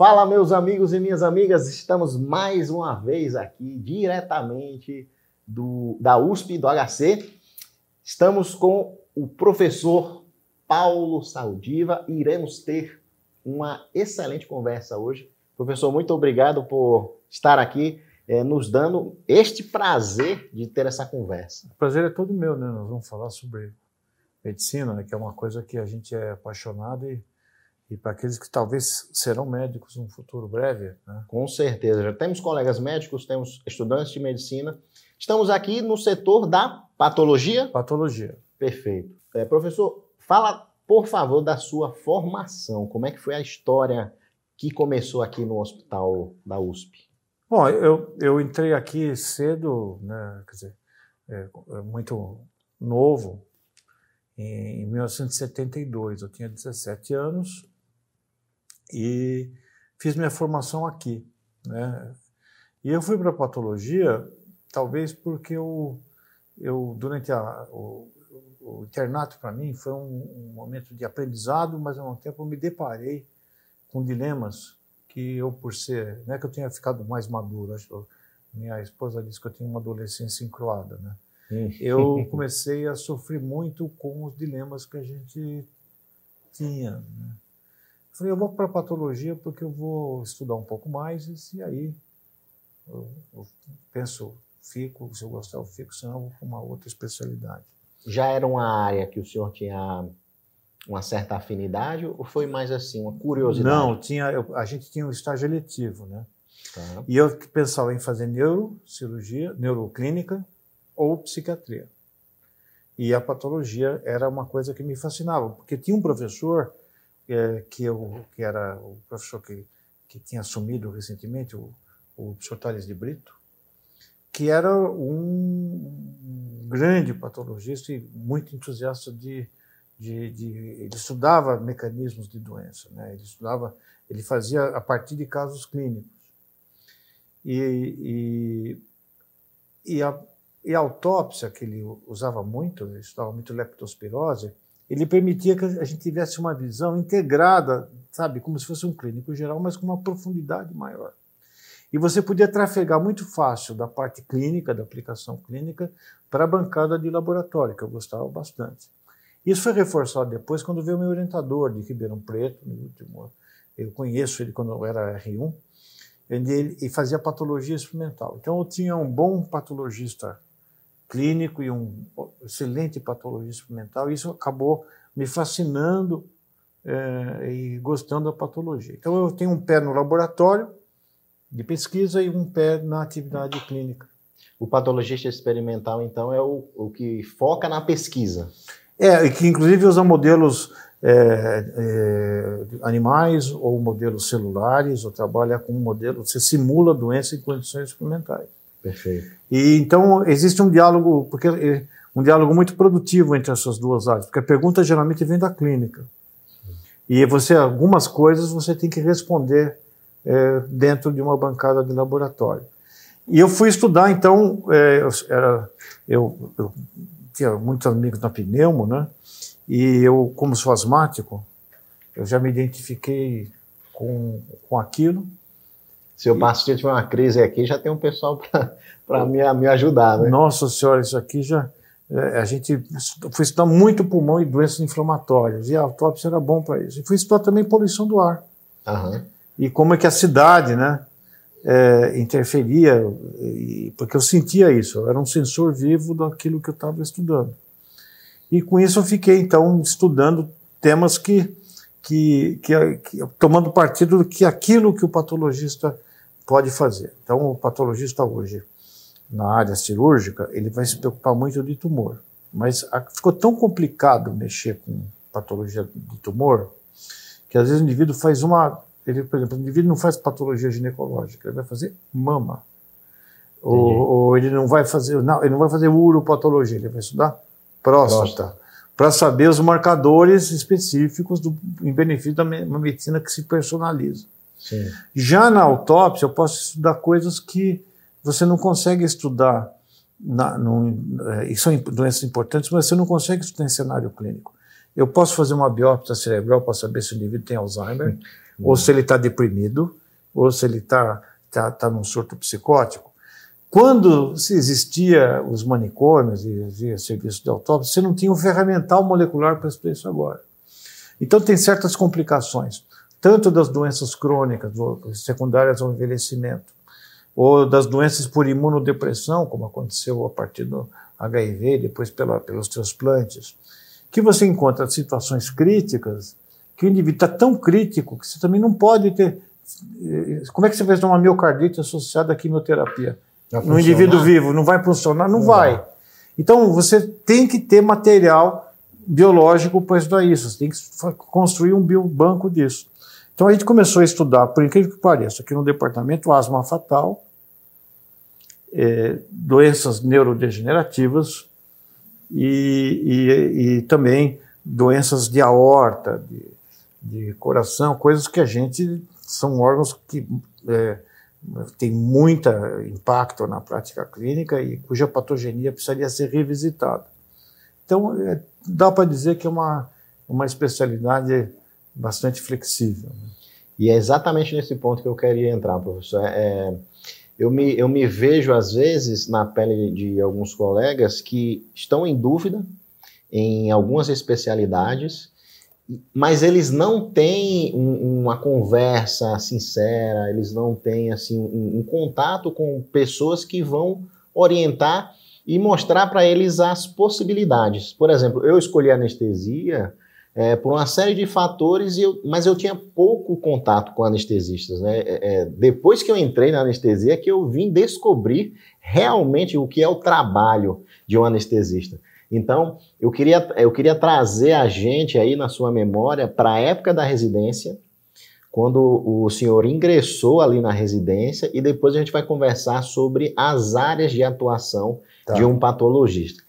Fala, meus amigos e minhas amigas, estamos mais uma vez aqui, diretamente do, da USP, do HC. Estamos com o professor Paulo Saldiva e iremos ter uma excelente conversa hoje. Professor, muito obrigado por estar aqui é, nos dando este prazer de ter essa conversa. O prazer é todo meu, né? Nós vamos falar sobre medicina, né? que é uma coisa que a gente é apaixonado e e para aqueles que talvez serão médicos no futuro breve. Né? Com certeza. Já temos colegas médicos, temos estudantes de medicina. Estamos aqui no setor da patologia? Patologia. Perfeito. É, professor, fala, por favor, da sua formação. Como é que foi a história que começou aqui no hospital da USP? Bom, eu, eu entrei aqui cedo, né, quer dizer, é, é muito novo, em 1972. Eu tinha 17 anos e fiz minha formação aqui. Né? E eu fui para patologia, talvez porque eu, eu durante a, o, o internato para mim foi um, um, momento de aprendizado, mas ao mesmo tempo eu me deparei com dilemas que eu, por ser, não é que eu tenha ficado mais maduro, acho, minha esposa disse que eu tinha uma adolescência encruada, né? Eu comecei a sofrer muito com os dilemas que a gente tinha. Né? Falei, eu vou para patologia porque eu vou estudar um pouco mais e aí eu, eu penso, fico, se eu gostar eu fico, senão eu vou para uma outra especialidade. Já era uma área que o senhor tinha uma certa afinidade ou foi mais assim, uma curiosidade? Não, tinha, eu, a gente tinha um estágio eletivo, né? Tá. E eu pensava em fazer neurocirurgia, neuroclínica ou psiquiatria. E a patologia era uma coisa que me fascinava, porque tinha um professor que, eu, que era o professor que, que tinha assumido recentemente, o, o professor Tales de Brito, que era um grande patologista e muito entusiasta de, de, de, ele estudava mecanismos de doença, né? Ele estudava, ele fazia a partir de casos clínicos e, e, e, a, e a autópsia que ele usava muito, ele estudava muito leptospirose, ele permitia que a gente tivesse uma visão integrada, sabe, como se fosse um clínico geral, mas com uma profundidade maior. E você podia trafegar muito fácil da parte clínica, da aplicação clínica, para a bancada de laboratório, que eu gostava bastante. Isso foi reforçado depois quando veio meu orientador de Ribeirão Preto, no último, eu conheço ele quando eu era R1, ele, e fazia patologia experimental. Então eu tinha um bom patologista clínico e um excelente patologista experimental. E isso acabou me fascinando é, e gostando da patologia. Então eu tenho um pé no laboratório de pesquisa e um pé na atividade clínica. O patologista experimental, então, é o, o que foca na pesquisa. É, e que inclusive usa modelos é, é, animais ou modelos celulares, ou trabalha com um modelo, você simula doença em condições experimentais. Perfeito. E então existe um diálogo, porque é, um diálogo muito produtivo entre essas duas áreas, porque a pergunta geralmente vem da clínica. E você algumas coisas você tem que responder é, dentro de uma bancada de laboratório. E eu fui estudar, então, é, eu, era, eu, eu, tinha muitos amigos na pneumo, né? E eu, como sou asmático, eu já me identifiquei com, com aquilo. Se eu passo tiver uma crise aqui, já tem um pessoal para me, me ajudar, né? Nossa senhora, isso aqui já. É, a gente foi estudar muito pulmão e doenças inflamatórias, e a autópsia era bom para isso. E fui estudar também poluição do ar. Uhum. E como é que a cidade, né, é, interferia, e, porque eu sentia isso, eu era um sensor vivo daquilo que eu estava estudando. E com isso eu fiquei, então, estudando temas que, que, que, que tomando partido que aquilo que o patologista pode fazer. Então, o patologista hoje, na área cirúrgica, ele vai se preocupar muito de tumor. Mas ficou tão complicado mexer com patologia de tumor que às vezes o indivíduo faz uma. Ele, por exemplo, o indivíduo não faz patologia ginecológica, ele vai fazer mama. Ou, ou, ele não vai fazer. Não, ele não vai fazer uropatologia, ele vai estudar próstata para saber os marcadores específicos do, em benefício da medicina que se personaliza. Sim. Já na autópsia, eu posso estudar coisas que você não consegue estudar, na, é, e são doenças importantes, mas você não consegue estudar em cenário clínico. Eu posso fazer uma biópsia cerebral para saber se o indivíduo tem Alzheimer, ou se ele está deprimido, ou se ele está tá, tá num surto psicótico. Quando se existia os manicômios e havia serviço de autópsia, você não tinha um ferramental molecular para explicar isso agora. Então tem certas complicações, tanto das doenças crônicas, secundárias ao envelhecimento, ou das doenças por imunodepressão, como aconteceu a partir do HIV, depois pela, pelos transplantes, que você encontra situações críticas, que o indivíduo está tão crítico que você também não pode ter. Eh, como é que você vai ter uma miocardite associada à quimioterapia? No indivíduo vivo, não vai funcionar? Não, não vai. vai. Então você tem que ter material biológico para estudar isso, você tem que construir um biobanco disso. Então a gente começou a estudar, por incrível que pareça, aqui no departamento, asma fatal, é, doenças neurodegenerativas e, e, e, também doenças de aorta, de, de, coração, coisas que a gente são órgãos que é, têm muito impacto na prática clínica e cuja patogenia precisaria ser revisitada. Então, é, dá para dizer que é uma, uma especialidade bastante flexível. Né? E é exatamente nesse ponto que eu queria entrar, professor. É, eu me, eu me vejo, às vezes, na pele de alguns colegas que estão em dúvida em algumas especialidades, mas eles não têm um, uma conversa sincera, eles não têm assim um, um contato com pessoas que vão orientar e mostrar para eles as possibilidades. Por exemplo, eu escolhi anestesia é, por uma série de fatores, eu, mas eu tinha pouco contato com anestesistas. Né? É, é, depois que eu entrei na anestesia, é que eu vim descobrir realmente o que é o trabalho de um anestesista. Então, eu queria, eu queria trazer a gente aí na sua memória para a época da residência, quando o senhor ingressou ali na residência, e depois a gente vai conversar sobre as áreas de atuação tá. de um patologista.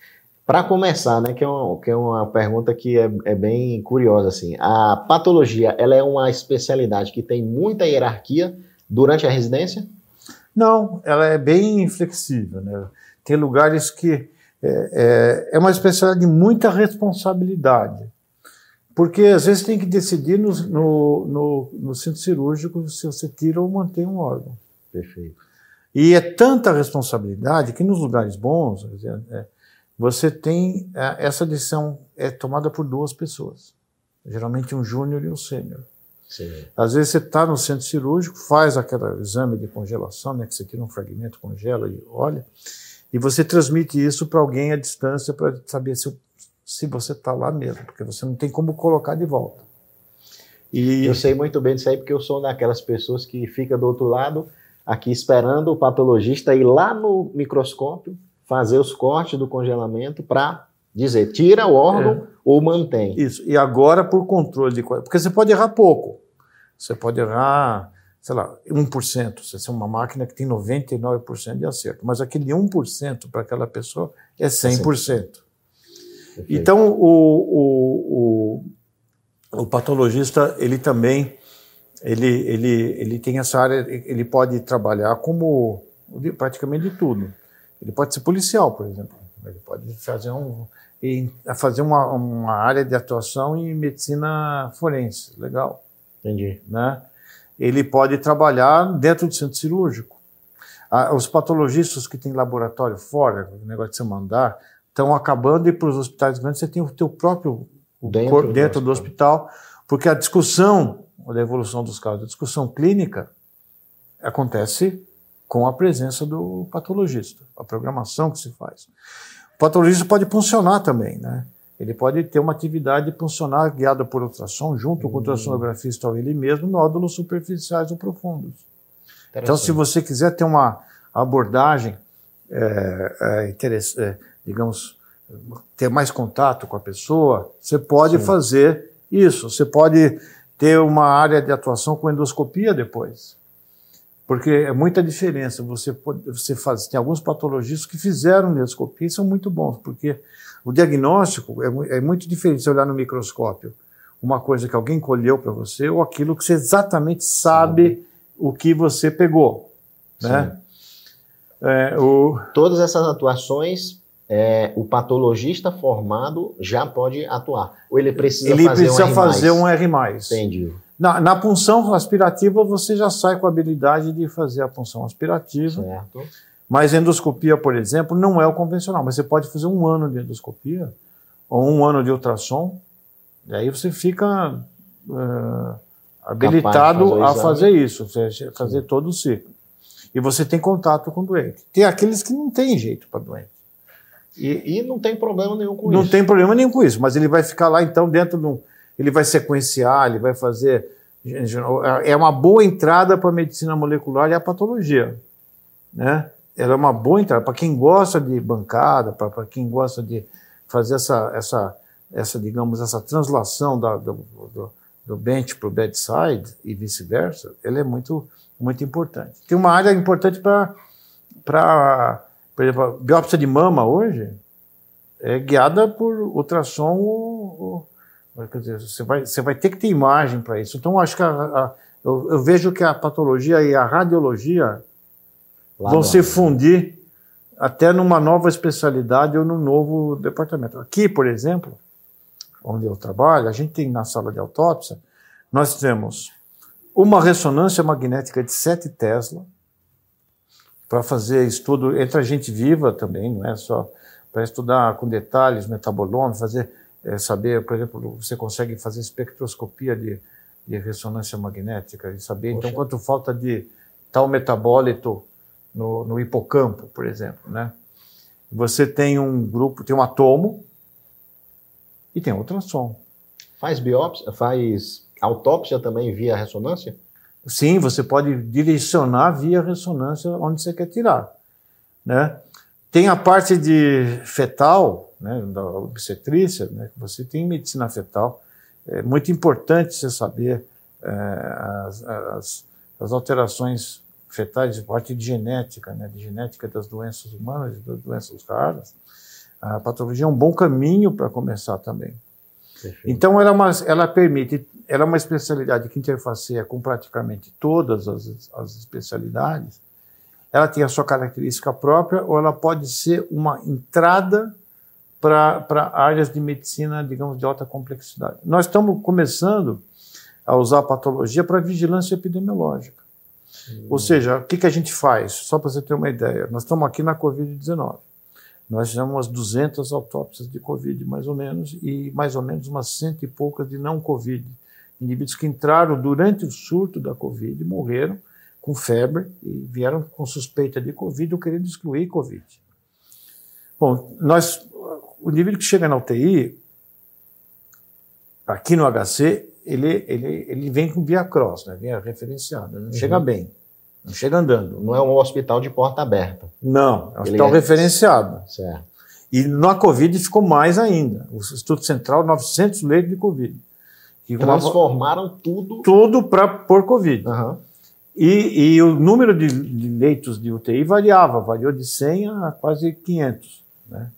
Para começar, né, que é, uma, que é uma pergunta que é, é, bem curiosa, assim, a patologia, ela é uma especialidade que tem muita hierarquia durante a residência? Não, ela é bem flexível, né? Tem lugares que é, é, é uma especialidade de muita responsabilidade, porque às vezes tem que decidir no, no, no, no centro cirúrgico se você tira ou mantém um órgão. Perfeito. E é tanta responsabilidade que nos lugares bons, é, você tem é, essa decisão é tomada por duas pessoas, geralmente um júnior e um sênior. Às vezes você está no centro cirúrgico, faz aquele exame de congelação, né, que você tira um fragmento, congela e olha, e você transmite isso para alguém à distância para saber se, se você está lá mesmo, porque você não tem como colocar de volta. E eu sei muito bem disso aí, porque eu sou daquelas pessoas que fica do outro lado, aqui esperando o patologista ir lá no microscópio fazer os cortes do congelamento para dizer tira o órgão é. ou mantém. Isso. E agora por controle de porque você pode errar pouco. Você pode errar, sei lá, 1%. Você é uma máquina que tem 99% de acerto, mas aquele 1% para aquela pessoa é 100%. Perfeito. Então o, o, o, o patologista ele também ele, ele, ele tem essa área, ele pode trabalhar como praticamente de tudo. Ele pode ser policial, por exemplo. Ele pode fazer, um, fazer uma, uma área de atuação em medicina forense. Legal. Entendi. Né? Ele pode trabalhar dentro do centro cirúrgico. Ah, os patologistas que têm laboratório fora, o negócio de você mandar, estão acabando e para os hospitais grandes você tem o teu próprio dentro, corpo, dentro do, hospital. do hospital, porque a discussão da evolução dos casos, a discussão clínica acontece com a presença do patologista, a programação que se faz. O patologista pode funcionar também, né? Ele pode ter uma atividade funcionar guiada por ultrassom, junto com o ultrassonografista ou ele mesmo, nódulos superficiais ou profundos. Então, se você quiser ter uma abordagem, é, é, é, digamos, ter mais contato com a pessoa, você pode Sim. fazer isso. Você pode ter uma área de atuação com endoscopia depois. Porque é muita diferença. Você, pode, você faz, tem alguns patologistas que fizeram endoscopia e são muito bons, porque o diagnóstico é, é muito diferente você olhar no microscópio uma coisa que alguém colheu para você ou aquilo que você exatamente sabe Sim. o que você pegou. Né? É, o... Todas essas atuações, é, o patologista formado já pode atuar. Ou ele precisa ele fazer precisa um R+. fazer um R+. Entendi. Na, na punção aspirativa, você já sai com a habilidade de fazer a punção aspirativa. Certo. Mas endoscopia, por exemplo, não é o convencional. Mas você pode fazer um ano de endoscopia ou um ano de ultrassom, e aí você fica uh, habilitado fazer a fazer isso, fazer Sim. todo o ciclo. E você tem contato com o doente. Tem aqueles que não tem jeito para doente. E, e, não tem problema nenhum com não isso. Não tem problema nenhum com isso, mas ele vai ficar lá então dentro de um. Ele vai sequenciar, ele vai fazer. É uma boa entrada para a medicina molecular e a patologia. Né? Ela é uma boa entrada para quem gosta de bancada, para quem gosta de fazer essa, essa, essa digamos, essa translação da, do, do, do bench para o bedside e vice-versa. Ela é muito, muito importante. Tem uma área importante para, por exemplo, biópsia de mama hoje é guiada por ultrassom ou, Quer dizer, você vai, você vai ter que ter imagem para isso. Então, acho que a, a, eu, eu, vejo que a patologia e a radiologia Lá vão se fundir até numa nova especialidade ou num novo departamento. Aqui, por exemplo, onde eu trabalho, a gente tem na sala de autópsia, nós temos uma ressonância magnética de 7 Tesla para fazer estudo entre a gente viva também, não é só para estudar com detalhes metabolômetro, fazer é, saber, por exemplo, você consegue fazer espectroscopia de, de ressonância magnética e saber então, Poxa. então quanto falta de tal metabólito no, no hipocampo, por exemplo, né? Você tem um grupo, tem um atomo e tem ultrassom. Faz biópsia, faz autópsia também via ressonância? Sim, você pode direcionar via ressonância onde você quer tirar, né? Tem a parte de fetal, né, da obstetrícia, né, você tem medicina fetal. É muito importante você saber é, as, as, as, alterações fetais de parte de genética, né, de genética das doenças humanas e das doenças raras. A patologia é um bom caminho para começar também. Perfeito. Então, ela, é uma, ela permite, ela é uma especialidade que interfaceia com praticamente todas as, as especialidades, ela tem a sua característica própria ou ela pode ser uma entrada para áreas de medicina, digamos, de alta complexidade. Nós estamos começando a usar a patologia para vigilância epidemiológica. Hum. Ou seja, o que, que a gente faz? Só para você ter uma ideia, nós estamos aqui na Covid-19. Nós fizemos umas 200 autópsias de Covid, mais ou menos, e mais ou menos umas cento e poucas de não Covid. Indivíduos que entraram durante o surto da Covid morreram com febre e vieram com suspeita de Covid ou querendo excluir Covid. Bom, nós, o indivíduo que chega na UTI, aqui no HC, ele, ele, ele vem com via cross, né? vem referenciado, não uhum. chega bem, não chega andando. Não é um hospital de porta aberta. Não, é um hospital é... referenciado. Certo. E na Covid ficou mais ainda. O Instituto Central, 900 leitos de Covid. Transformaram uma... tudo. Tudo para por Covid. Uhum. E, e o número de, de, leitos de UTI variava, variou de 100 a quase 500. Né?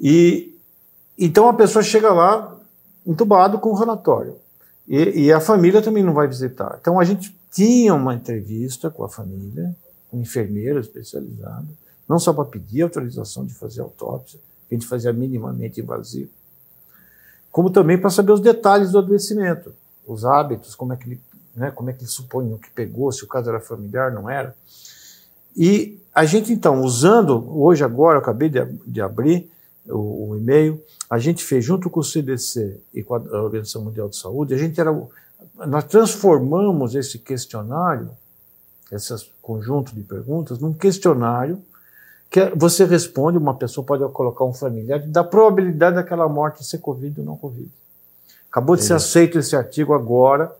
E então a pessoa chega lá entubado com o relatório. E, e, a família também não vai visitar. Então a gente tinha uma entrevista com a família, com um enfermeiro especializado, não só para pedir autorização de fazer autópsia, que a gente fazia minimamente invasivo, como também para saber os detalhes do adoecimento, os hábitos, como é que ele né, como é que eles o que pegou, se o caso era familiar, não era. E a gente, então, usando, hoje, agora, eu acabei de, de abrir o, o, e-mail, a gente fez, junto com o CDC e com a Organização Mundial de Saúde, a gente era, nós transformamos esse questionário, esse conjunto de perguntas, num questionário que você responde, uma pessoa pode colocar um familiar, da probabilidade daquela morte ser Covid ou não Covid. Acabou de ser aceito esse artigo agora,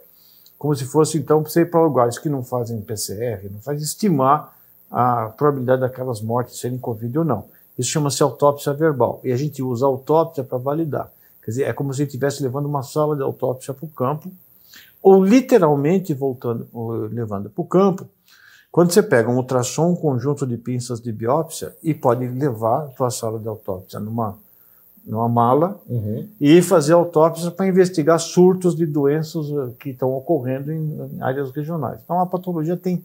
como se fosse, então, você ir para lugares que não fazem PCR, não faz estimar a probabilidade daquelas mortes serem Covid ou não. Isso chama-se autópsia verbal. E a gente usa autópsia para validar. Quer dizer, é como se estivesse levando uma sala de autópsia para o campo, ou literalmente voltando, levando para o campo. Quando você pega um ultrassom, um conjunto de pinças de biópsia, e pode levar para a sala de autópsia numa numa mala uhum. e fazer autópsia para investigar surtos de doenças eh, que estão ocorrendo em, em áreas regionais. Então a patologia tem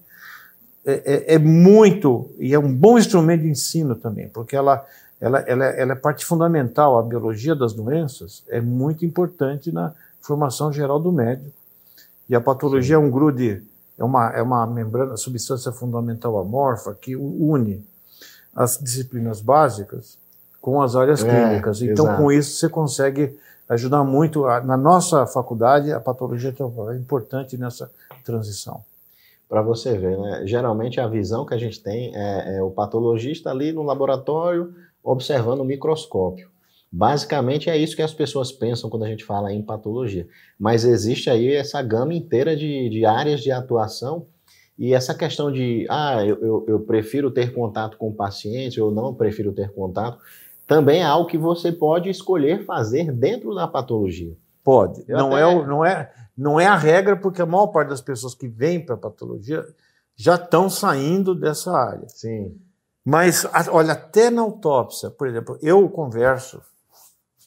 é, é, é, muito e é um bom instrumento de ensino também, porque ela, ela, ela, ela é parte fundamental. A biologia das doenças é muito importante na formação geral do médico, E a patologia Sim. é um grude, é uma, é uma membrana, substância fundamental amorfa que une as disciplinas básicas com as áreas é, clínicas. Então, exato. com isso, você consegue ajudar muito. A, na nossa faculdade, a patologia é importante nessa transição. Para você ver, né? geralmente a visão que a gente tem é, é o patologista ali no laboratório observando o microscópio. Basicamente é isso que as pessoas pensam quando a gente fala em patologia. Mas existe aí essa gama inteira de, de áreas de atuação e essa questão de, ah, eu, eu, eu, prefiro ter contato com o paciente ou não prefiro ter contato, também é algo que você pode escolher fazer dentro da patologia. Pode. não, até... é, não, é, não é a regra, porque a maior parte das pessoas que vêm para a patologia já estão saindo dessa área. Sim. Mas, olha, até na autópsia, por exemplo, eu converso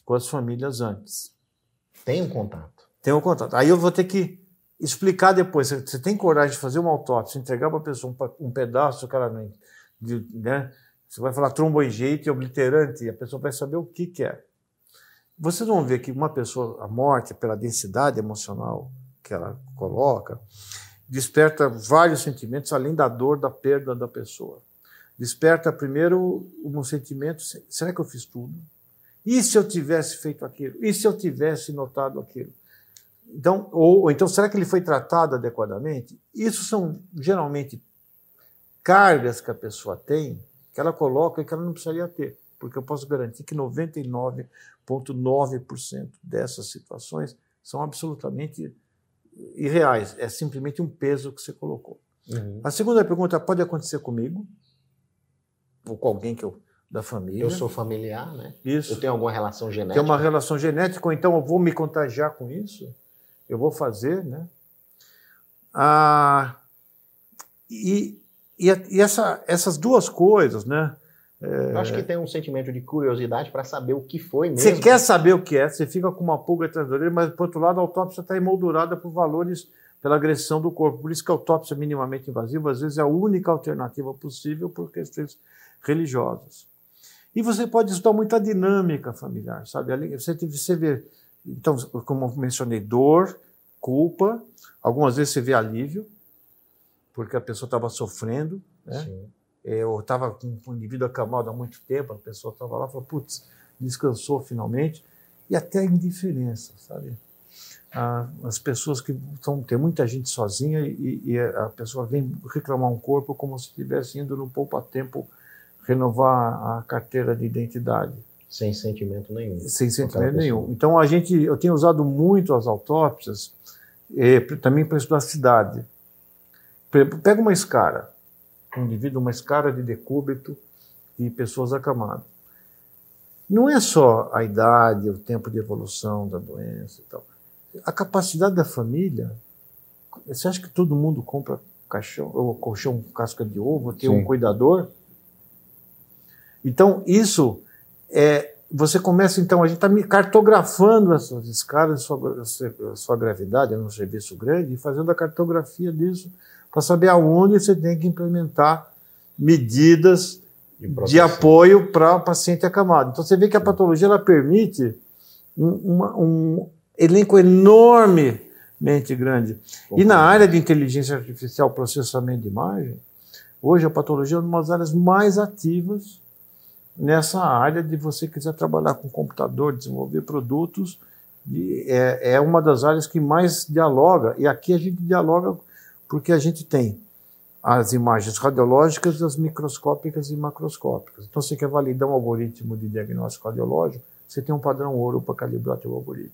com as famílias antes. Tem um contato. Tem um contato. Aí eu vou ter que explicar depois. Você tem coragem de fazer uma autópsia, entregar para a pessoa um, um pedaço, cara, né? Você vai falar tromboenjeito e obliterante, e a pessoa vai saber o que, que é. Vocês vão ver que uma pessoa, a morte, pela densidade emocional que ela coloca, desperta vários sentimentos além da dor da perda da pessoa. Desperta primeiro um sentimento: será que eu fiz tudo? E se eu tivesse feito aquilo? E se eu tivesse notado aquilo? Então, ou, ou, então, será que ele foi tratado adequadamente? Isso são geralmente cargas que a pessoa tem, que ela coloca e que ela não precisaria ter, porque eu posso garantir que 99,9% dessas situações são absolutamente irreais. É simplesmente um peso que você colocou. Uhum. A segunda pergunta pode acontecer comigo, ou com alguém que eu da família. Eu sou familiar, né? Isso. Eu tenho alguma relação genética. Tem uma relação genética, ou então eu vou me contagiar com isso. Eu vou fazer, né? Ah, e e, e essa, essas duas coisas, né? É... Acho que tem um sentimento de curiosidade para saber o que foi mesmo. Você quer saber o que é, você fica com uma pulga atrás da orelha, mas, por outro lado, a autópsia está emoldurada por valores pela agressão do corpo. Por isso que a autópsia minimamente invasiva, às vezes, é a única alternativa possível por questões religiosas. E você pode estudar muita dinâmica familiar, sabe? Você, você vê, então, como eu mencionei, dor, culpa, algumas vezes você vê alívio, porque a pessoa estava sofrendo, né? É, ou estava com o indivíduo acamado há muito tempo, a pessoa estava lá e falou, putz, descansou finalmente, e até a indiferença, sabe? As pessoas que estão, tem muita gente sozinha e, e, a pessoa vem reclamar um corpo como se estivesse indo no poupa-tempo renovar a carteira de identidade. Sem sentimento nenhum. Sem sentimento nenhum. Então, a gente, eu tenho usado muito as autópsias eh, também para estudar a cidade. Pega uma escara, um indivíduo, uma escara de decúbito e pessoas acamadas. Não é só a idade, o tempo de evolução da doença e tal. A capacidade da família. Você acha que todo mundo compra caixão, ou colchão casca de ovo, tem Sim. um cuidador? Então, isso é. Você começa, então, a gente está cartografando essas escalas, sua, sua gravidade, é um serviço grande, e fazendo a cartografia disso para saber aonde você tem que implementar medidas de, apoio para o paciente acamado. Então você vê que a patologia ela permite um, uma, um elenco enormemente grande. E na área de inteligência artificial, processamento de imagem, hoje a patologia é uma das áreas mais ativas nessa área de você quiser trabalhar com computador, desenvolver produtos, é, é uma das áreas que mais dialoga, e aqui a gente dialoga porque a gente tem as imagens radiológicas, as microscópicas e macroscópicas. Então, você quer validar um algoritmo de diagnóstico radiológico, você tem um padrão ouro para calibrar seu algoritmo.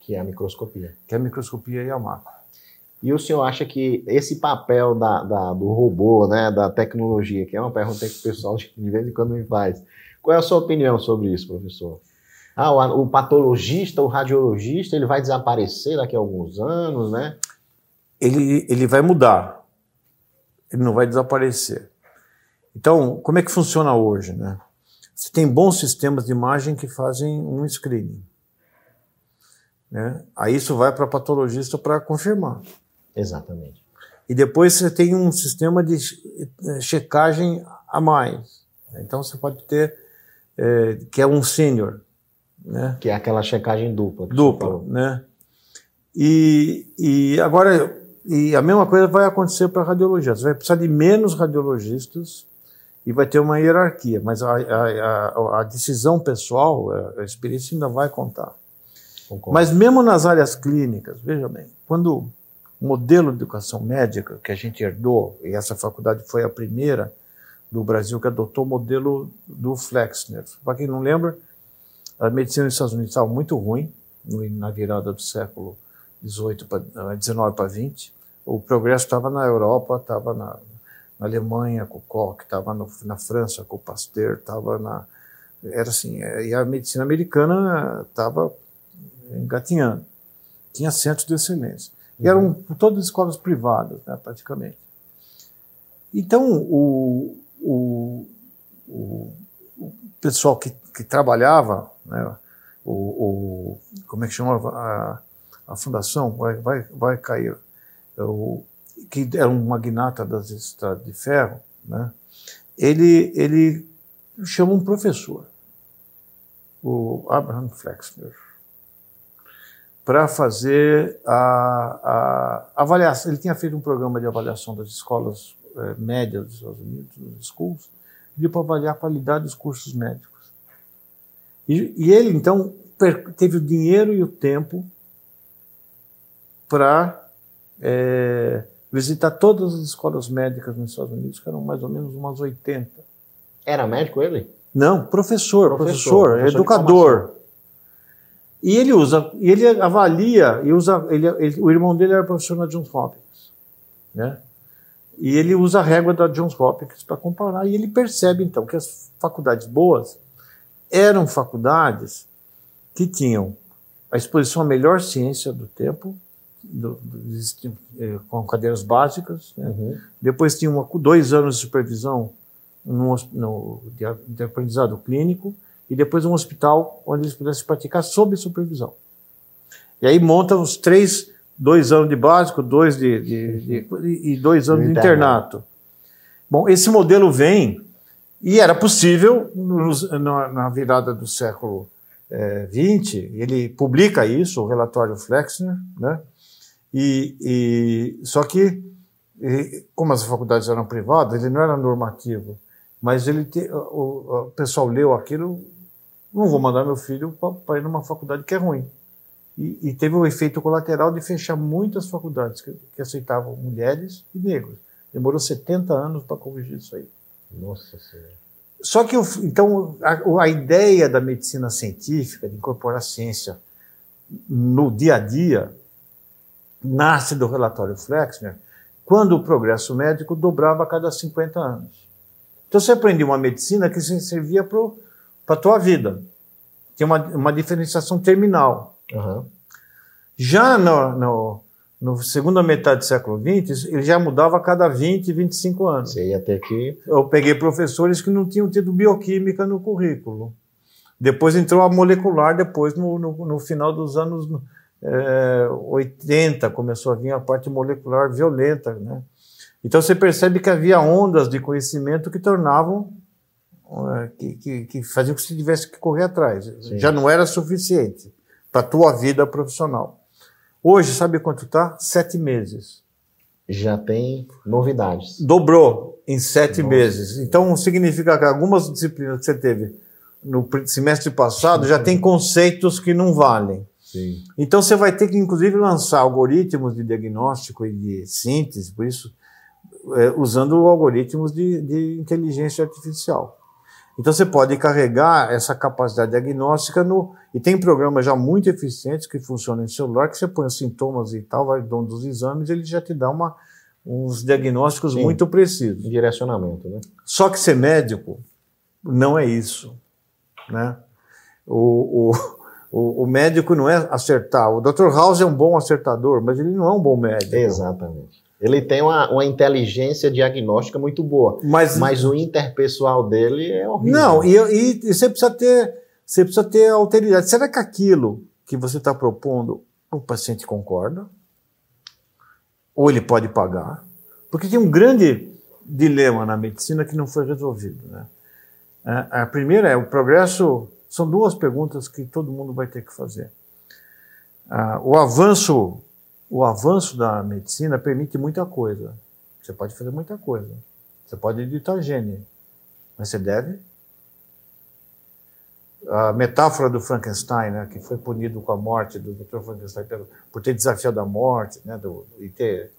Que é a microscopia. Que é a microscopia e a macro. E o senhor acha que esse papel da, da, do robô, né, da tecnologia, que é uma pergunta que o pessoal de vez em quando me faz, qual é a sua opinião sobre isso, professor? Ah, o, o patologista, o radiologista, ele vai desaparecer daqui a alguns anos, né? Ele, ele vai mudar, ele não vai desaparecer. Então, como é que funciona hoje? Né? Você tem bons sistemas de imagem que fazem um screening. Né? Aí isso vai para patologista para confirmar. Exatamente. E depois você tem um sistema de eh, checagem a mais. Então você pode ter, é, que é um sênior. Né? Que é aquela checagem dupla. Dupla, né? E, e agora, e a mesma coisa vai acontecer para radiologia. Você vai precisar de menos radiologistas e vai ter uma hierarquia, mas a, a, a, a decisão pessoal, a, experiência ainda vai contar. Concordo. Mas mesmo nas áreas clínicas, veja bem, quando o modelo de educação médica que a gente herdou, e essa faculdade foi a primeira do Brasil que adotou o modelo do Flexner. Para quem não lembra, a medicina nos Estados Unidos estava muito ruim na virada do século 18 para 19 para 20. O progresso estava na Europa, estava na, na Alemanha com o Koch, estava na França com o Pasteur, estava na era assim, é, e a medicina americana estava engatinhando. Tinha centros de excelência. E eram uhum. todas escolas privadas, né, praticamente. Então, o, o, o, o pessoal que, que trabalhava, né, o, o, como é que chamava a, a fundação, vai, vai, vai cair, o, que era um magnata das estradas de ferro, né? ele, ele chama um professor, o Abraham Flexner, para fazer a, a, avaliação. Ele tinha feito um programa de avaliação das escolas é, médias dos Estados Unidos, dos schools, pediu para avaliar a qualidade dos cursos médicos. E, e ele, então, teve o dinheiro e o tempo para é, visitar todas as escolas médicas nos Estados Unidos, que eram mais ou menos umas 80. Era médico ele? Não, professor, professor, professor, professor educador. E ele usa, e ele avalia, e usa, ele, ele, o irmão dele era professor na Johns Hopkins, né? E ele usa a régua da Johns Hopkins para comparar, e ele percebe então que as faculdades boas eram faculdades que tinham a exposição à melhor ciência do tempo, do, do, é, com cadeiras básicas. Né? Uhum. Depois tinha uma, dois anos de supervisão no, no, de, de, aprendizado clínico e depois um hospital onde eles pudessem praticar sob supervisão. E aí monta os três, dois anos de básico, dois de, de, de e dois anos de internato. Bom, esse modelo vem e era possível nos, na, na, virada do século é, 20, ele publica isso, o relatório Flexner, né? E, e só que, e, como as faculdades eram privadas, ele não era normativo, mas ele te, o, o, pessoal leu aquilo, não vou mandar meu filho para ir numa faculdade que é ruim. E, e, teve o efeito colateral de fechar muitas faculdades que, que aceitavam mulheres e negros. Demorou 70 anos para corrigir isso aí. Nossa Senhora. Só que, então, a, a, ideia da medicina científica, de incorporar ciência no dia a dia, nasce do relatório Flexner, quando o progresso médico dobrava a cada 50 anos. Então, você aprendia uma medicina que servia para a tua vida. Tinha uma, uma diferenciação terminal. Uhum. Já no, no no segunda metade do século XX, ele já mudava a cada 20, 25 anos. Você ia ter que. Eu peguei professores que não tinham tido bioquímica no currículo. Depois entrou a molecular, depois no, no, no final dos anos é, 80 começou a vir a parte molecular violenta. Né? Então você percebe que havia ondas de conhecimento que tornavam. É, que, que, que faziam que você tivesse que correr atrás. Sim. Já não era suficiente para a tua vida profissional. Hoje, sabe quanto está? Sete meses. Já tem novidades. Dobrou em sete Nossa. meses. Então, significa que algumas disciplinas que você teve no semestre passado já tem conceitos que não valem. Sim. Então, você vai ter que, inclusive, lançar algoritmos de diagnóstico e de síntese, por isso, é, usando algoritmos de, de inteligência artificial. Então você pode carregar essa capacidade diagnóstica no. E tem programas já muito eficientes que funcionam em celular, que você põe os sintomas e tal, vai dando os exames, ele já te dá uma, uns diagnósticos Sim, muito precisos. Direcionamento, né? Só que ser médico não é isso. Né? O, o, o, o médico não é acertar. O Dr. House é um bom acertador, mas ele não é um bom médico. Exatamente. Ele tem uma, uma inteligência diagnóstica muito boa, mas, mas o interpessoal dele é horrível. Não, e, e, e você precisa ter você precisa ter alteridade. Será que aquilo que você está propondo o paciente concorda? Ou ele pode pagar? Porque tem um grande dilema na medicina que não foi resolvido. Né? A primeira é o progresso. São duas perguntas que todo mundo vai ter que fazer. ah, o avanço o avanço da medicina permite muita coisa. Você pode fazer muita coisa. Você pode editar gene, mas você deve. A metáfora do Frankenstein, né, que foi punido com a morte do Dr. Frankenstein por ter desafiado a morte, né, do, e ter,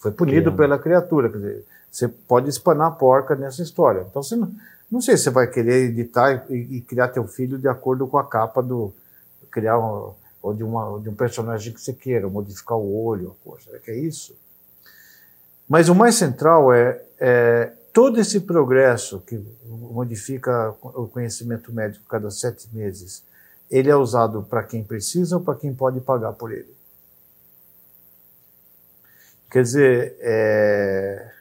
foi punido Criando. pela criatura. Quer dizer, você pode espanar a porca nessa história. Então, você não, não sei se você vai querer editar e, e criar teu filho de acordo com a capa do. criar um, ou de, uma, de um personagem que você queira, modificar o olho, a cor, será que é isso? Mas o mais central é, é todo esse progresso que modifica o conhecimento médico cada sete meses, ele é usado para quem precisa ou para quem pode pagar por ele? Quer dizer, é...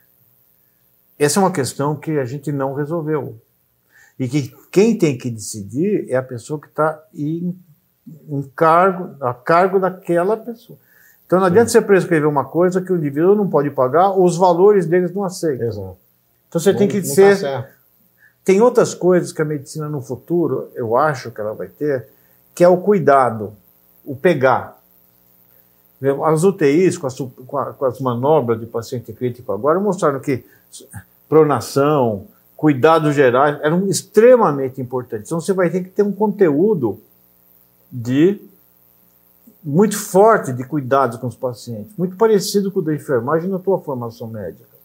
essa é uma questão que a gente não resolveu. E que quem tem que decidir é a pessoa que está em um cargo, a cargo daquela pessoa. Então não Sim. adianta você prescrever uma coisa que o indivíduo não pode pagar, ou os valores deles não aceitam. Exato. Então você não, tem que tá ser. Tá tem outras coisas que a medicina no futuro, eu acho que ela vai ter, que é o cuidado, o pegar. As UTIs, com as, com as manobras de paciente crítico agora, mostraram que pronação, cuidados gerais eram extremamente importantes. Então você vai ter que ter um conteúdo de muito forte de cuidados com os pacientes, muito parecido com o da enfermagem na tua formação médica.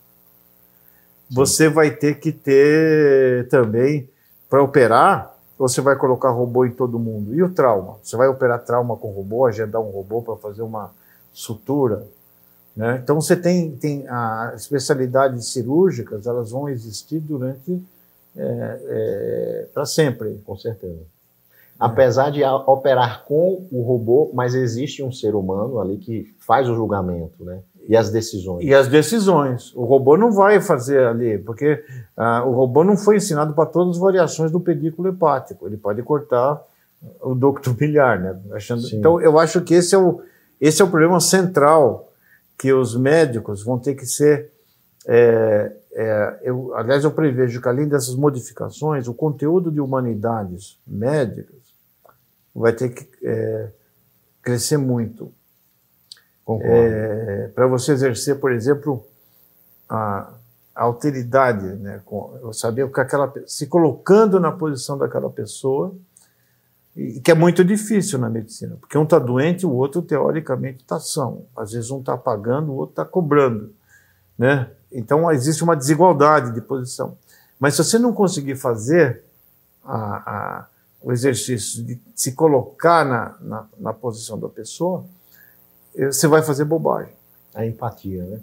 Sim. Você vai ter que ter também para operar, você vai colocar robô em todo mundo. E o trauma? Você vai operar trauma com robô, agendar um robô para fazer uma sutura, né? Então você tem, tem as especialidades cirúrgicas, elas vão existir durante é, é, para sempre, com certeza. Apesar de operar com o robô, mas existe um ser humano ali que faz o julgamento, né? E as decisões. E as decisões. O robô não vai fazer ali, porque ah, o robô não foi ensinado para todas as variações do pedículo hepático. Ele pode cortar o ducto biliar, né? Achando... Então, eu acho que esse é, o, esse é o problema central que os médicos vão ter que ser. É, é, eu, aliás, eu prevejo que além dessas modificações, o conteúdo de humanidades médicas vai ter que é, crescer muito. É, Para você exercer, por exemplo, a, a alteridade, né, com, saber o que aquela se colocando na posição daquela pessoa, que é muito difícil na medicina, porque um está doente, o outro teoricamente está são. Às vezes um está pagando, o outro está cobrando, né? Então existe uma desigualdade de posição. Mas se você não conseguir fazer a, a o exercício de se colocar na, na, na, posição da pessoa, eh, você vai fazer bobagem. A empatia, né?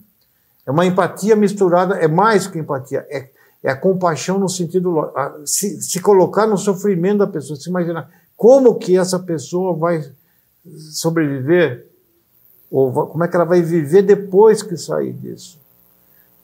É uma empatia misturada, é mais que empatia, é, é a compaixão no sentido. A, se, se colocar no sofrimento da pessoa, se imaginar como que essa pessoa vai sobreviver, ou como é que ela vai viver depois que sair disso.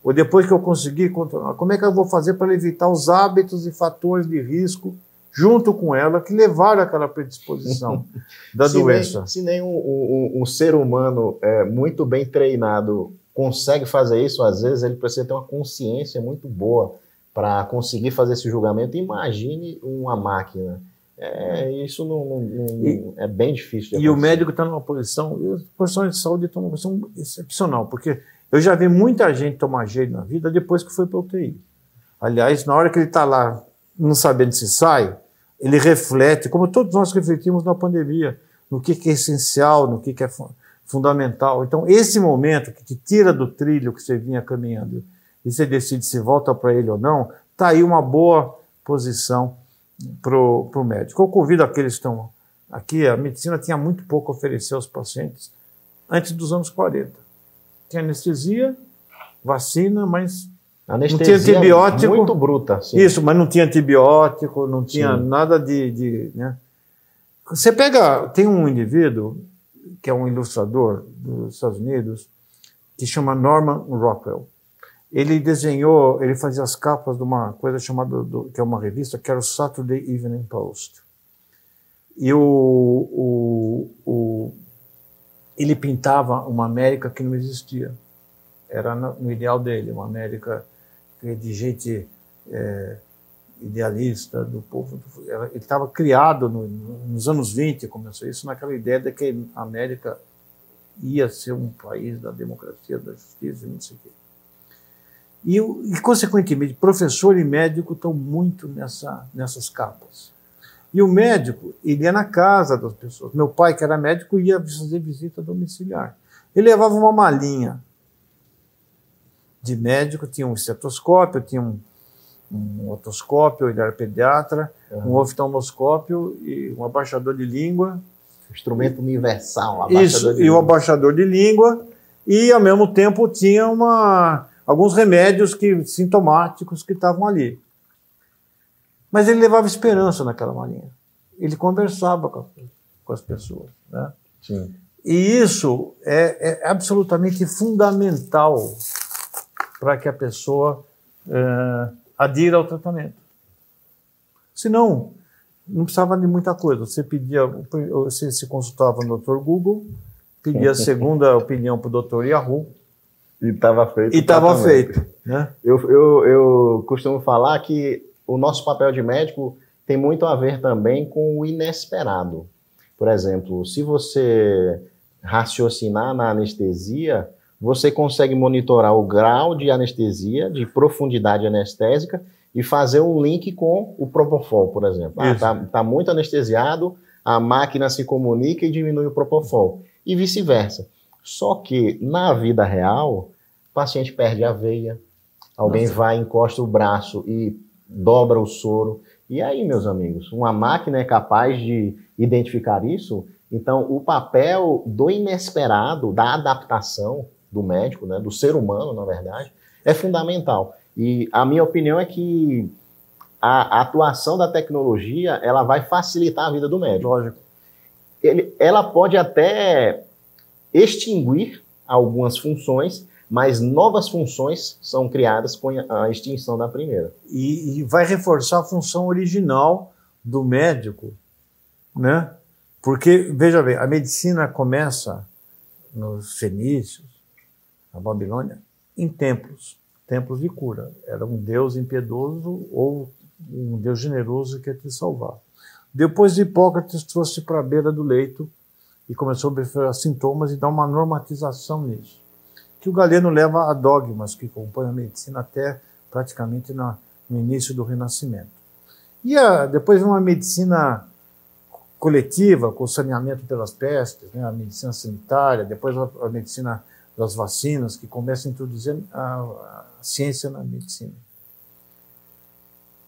Ou depois que eu conseguir controlar, como é que eu vou fazer para evitar os hábitos e fatores de risco junto com ela que levaram aquela predisposição da se doença. Nem, se nem um, um, um, ser humano é, muito bem treinado consegue fazer isso, às vezes ele precisa ter uma consciência muito boa para conseguir fazer esse julgamento. Imagine uma máquina. É, isso não, não, não e, é bem difícil. e o médico está numa posição, os profissionais de saúde estão numa posição excepcional, porque eu já vi muita gente tomar jeito na vida depois que foi para UTI. Aliás, na hora que ele está lá, não sabendo se sai, ele reflete, como todos nós refletimos na pandemia, no que, é essencial, no que, é fundamental. Então, esse momento que te tira do trilho que você vinha caminhando e você decide se volta para ele ou não, está aí uma boa posição para o médico. Eu convido aqueles que estão aqui, a medicina tinha muito pouco a oferecer aos pacientes antes dos anos 40. Tinha anestesia, vacina, mas Anestesia não tinha antibiótico. Muito bruta. Sim. Isso, mas não tinha antibiótico, não tinha sim. nada de. de né? Você pega. Tem um indivíduo, que é um ilustrador dos Estados Unidos, que chama Norman Rockwell. Ele desenhou, ele fazia as capas de uma coisa chamada, do, que é uma revista, que era o Saturday Evening Post. E o, o, o, ele pintava uma América que não existia. Era no, ideal dele, uma América de gente é, idealista do povo. Ele estava criado no, nos anos 20, começou isso, naquela ideia de que a América ia ser um país da democracia, da justiça, não sei o quê. E, e, consequentemente, professor e médico estão muito nessa, nessas capas. E o médico, ele ia na casa das pessoas. Meu pai, que era médico, ia fazer visita domiciliar. Ele levava uma malinha de médico, tinha um estetoscópio, tinha um, um otoscópio, ele era pediatra, uhum. um oftalmoscópio e um abaixador de língua. Instrumento universal, Isso, e o abaixador de língua, e ao mesmo tempo tinha uma, alguns remédios que, sintomáticos que estavam ali. Mas ele levava esperança naquela malinha. Ele conversava com, com as pessoas. Né? Sim. E isso é, é absolutamente fundamental para que a pessoa é, adira ao tratamento. Senão, não precisava de muita coisa. Você pedia, você se consultava no Dr. Google, pedia a segunda opinião para o Dr. Yahoo. E estava feito. E estava feito. Né? Eu, eu, eu costumo falar que o nosso papel de médico tem muito a ver também com o inesperado. Por exemplo, se você raciocinar na anestesia, você consegue monitorar o grau de anestesia, de profundidade anestésica e fazer um link com o Propofol, por exemplo. Ah, tá, tá muito anestesiado, a máquina se comunica e diminui o Propofol. E vice-versa. Só que na vida real, o paciente perde a veia, alguém Nossa. vai, encosta o braço e dobra o soro. E aí, meus amigos, uma máquina é capaz de identificar isso? Então, o papel do inesperado, da adaptação do médico, né, do ser humano, na verdade, é fundamental. E a minha opinião é que a, atuação da tecnologia ela vai facilitar a vida do médico. Lógico. Ele, ela pode até extinguir algumas funções, mas novas funções são criadas com a extinção da primeira. E, e vai reforçar a função original do médico, né? Porque, veja bem, a medicina começa nos fenícios, na Babilônia, em templos, templos de cura. Era um Deus impiedoso ou um Deus generoso que ia te salvar. Depois Hipócrates trouxe para a beira do leito e começou a ver sintomas e dar uma normatização nisso que o Galeno leva a dogmas que compõem a medicina até praticamente no início do Renascimento. E a, depois uma medicina coletiva, com o saneamento pelas pestes, né, a medicina sanitária, depois a, a, medicina das vacinas, que começa a introduzir a, a ciência na medicina.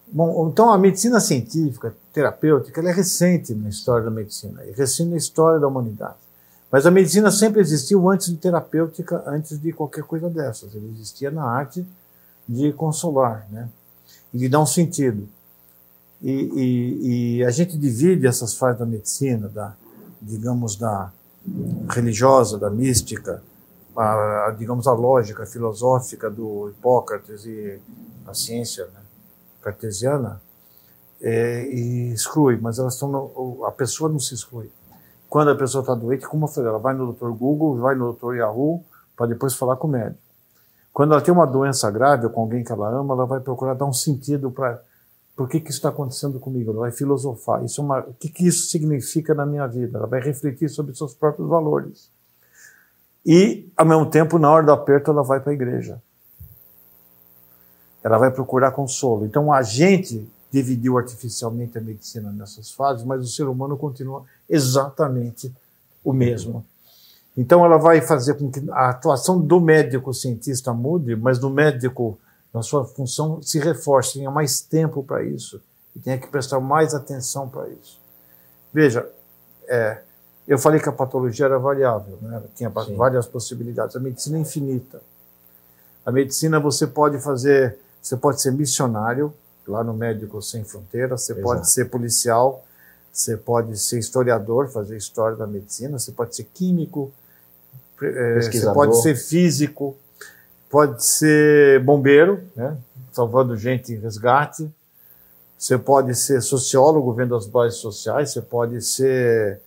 Bom, então a medicina científica, terapêutica, ela é recente na história da medicina, e recente na história da humanidade. Mas a medicina sempre existiu antes de terapêutica, antes de qualquer coisa dessas. Ele existia na arte de consolar, né? E de dar um sentido. E, e, e a gente divide essas fases da medicina, da, digamos, da religiosa, da mística, a, a, digamos, a lógica filosófica do Hipócrates e a ciência né, cartesiana, é, e exclui, mas elas estão, a pessoa não se exclui quando a pessoa está doente, como eu falei, ela vai no Dr. Google, vai no Dr. Yahoo, para depois falar com o médico. Quando ela tem uma doença grave ou com alguém que ela ama, ela vai procurar dar um sentido para por que, que isso está acontecendo comigo. Ela vai filosofar. Isso é uma, o que, que isso significa na minha vida? Ela vai refletir sobre seus próprios valores. E, ao mesmo tempo, na hora do aperto, ela vai para a igreja. Ela vai procurar consolo. Então, a gente dividiu artificialmente a medicina nessas fases, mas o ser humano continua exatamente o mesmo. Então, ela vai fazer com que a atuação do médico cientista mude, mas do médico, na sua função, se reforce, tenha mais tempo para isso e tenha que prestar mais atenção para isso. Veja, é, eu falei que a patologia era variável, né? tinha Sim. várias possibilidades. A medicina é infinita. A medicina você pode fazer, você pode ser missionário, lá no Médico Sem Fronteiras, você Exato. pode ser policial, você pode ser historiador, fazer história da medicina, você pode ser químico, é, você pode ser físico, pode ser bombeiro, né, salvando gente em resgate, você pode ser sociólogo, vendo as bases sociais, você pode ser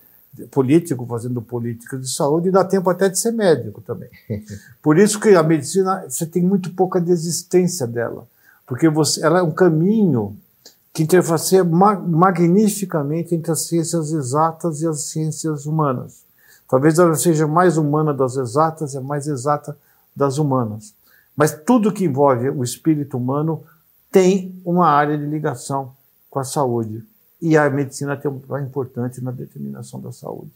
político, fazendo política de saúde, e dá tempo até de ser médico também. Por isso que a medicina, você tem muito pouca desistência dela porque você, ela é um caminho que interfaceia magnificamente entre as ciências exatas e as ciências humanas. Talvez ela seja mais humana das exatas e mais exata das humanas. Mas tudo que envolve o espírito humano tem uma área de ligação com a saúde. E a medicina tem um papel importante na determinação da saúde.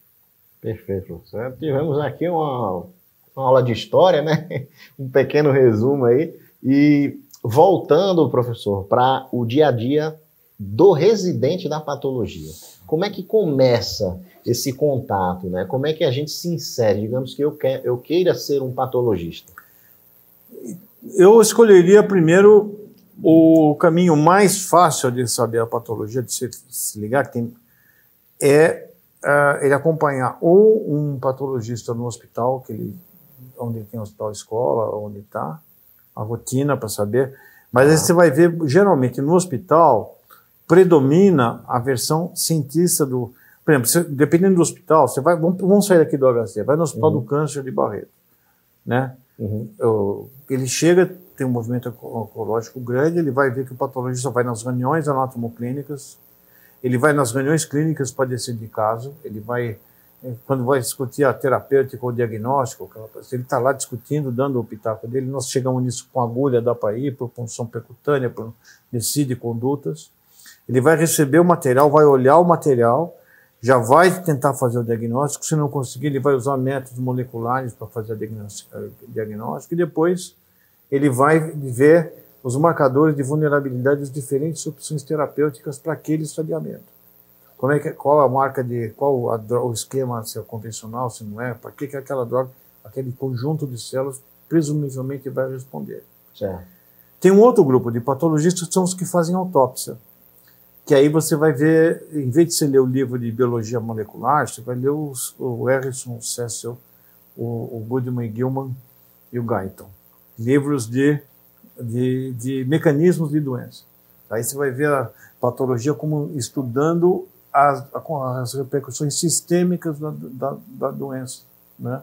Perfeito, professor. Tivemos aqui uma, uma aula de história, né? Um pequeno resumo aí. E voltando, professor, para o dia a dia do residente da patologia. Como é que começa esse contato, né? Como é que a gente se insere? Digamos que eu, eu queira ser um patologista. Eu escolheria primeiro o caminho mais fácil de saber a patologia, de se, se ligar, tem, é uh, ele acompanhar ou um patologista no hospital, que ele, onde tem hospital escola, onde está, a rotina para saber. Mas aí você vai ver, geralmente no hospital, predomina a versão cientista do. Por exemplo, você, dependendo do hospital, você vai. Vamos, vamos sair aqui do HC, vai no Hospital uhum. do Câncer de Barreto. Né? Uhum. ele chega, tem um movimento oncológico grande, ele vai ver que o patologista vai nas reuniões anatomoclínicas, ele vai nas reuniões clínicas para decidir caso, ele vai, quando vai discutir a terapêutica ou diagnóstico, ele está lá discutindo, dando o pitaco dele, nós chegamos nisso com agulha, dá para ir, por punção percutânea, por, decide condutas. Ele vai receber o material, vai olhar o material, já vai tentar fazer o diagnóstico. Se não conseguir, ele vai usar métodos moleculares para fazer o diagnóstico. E depois ele vai ver os marcadores de vulnerabilidade das diferentes opções terapêuticas para aquele estadiamento. Como é que, qual a marca de, qual a, o esquema, se é convencional, se não é, para que, que aquela droga, aquele conjunto de células, presumivelmente vai responder. Certo. Tem um outro grupo de patologistas que são os que fazem autópsia que aí você vai ver, em vez de você ler o livro de biologia molecular, você vai ler os, o Harrison, o Cecil, o, o Goodman Gilman e o Guyton. Livros de, de, de mecanismos de doença. Aí você vai ver a patologia como estudando as, as repercussões sistêmicas da, da, da doença. Né?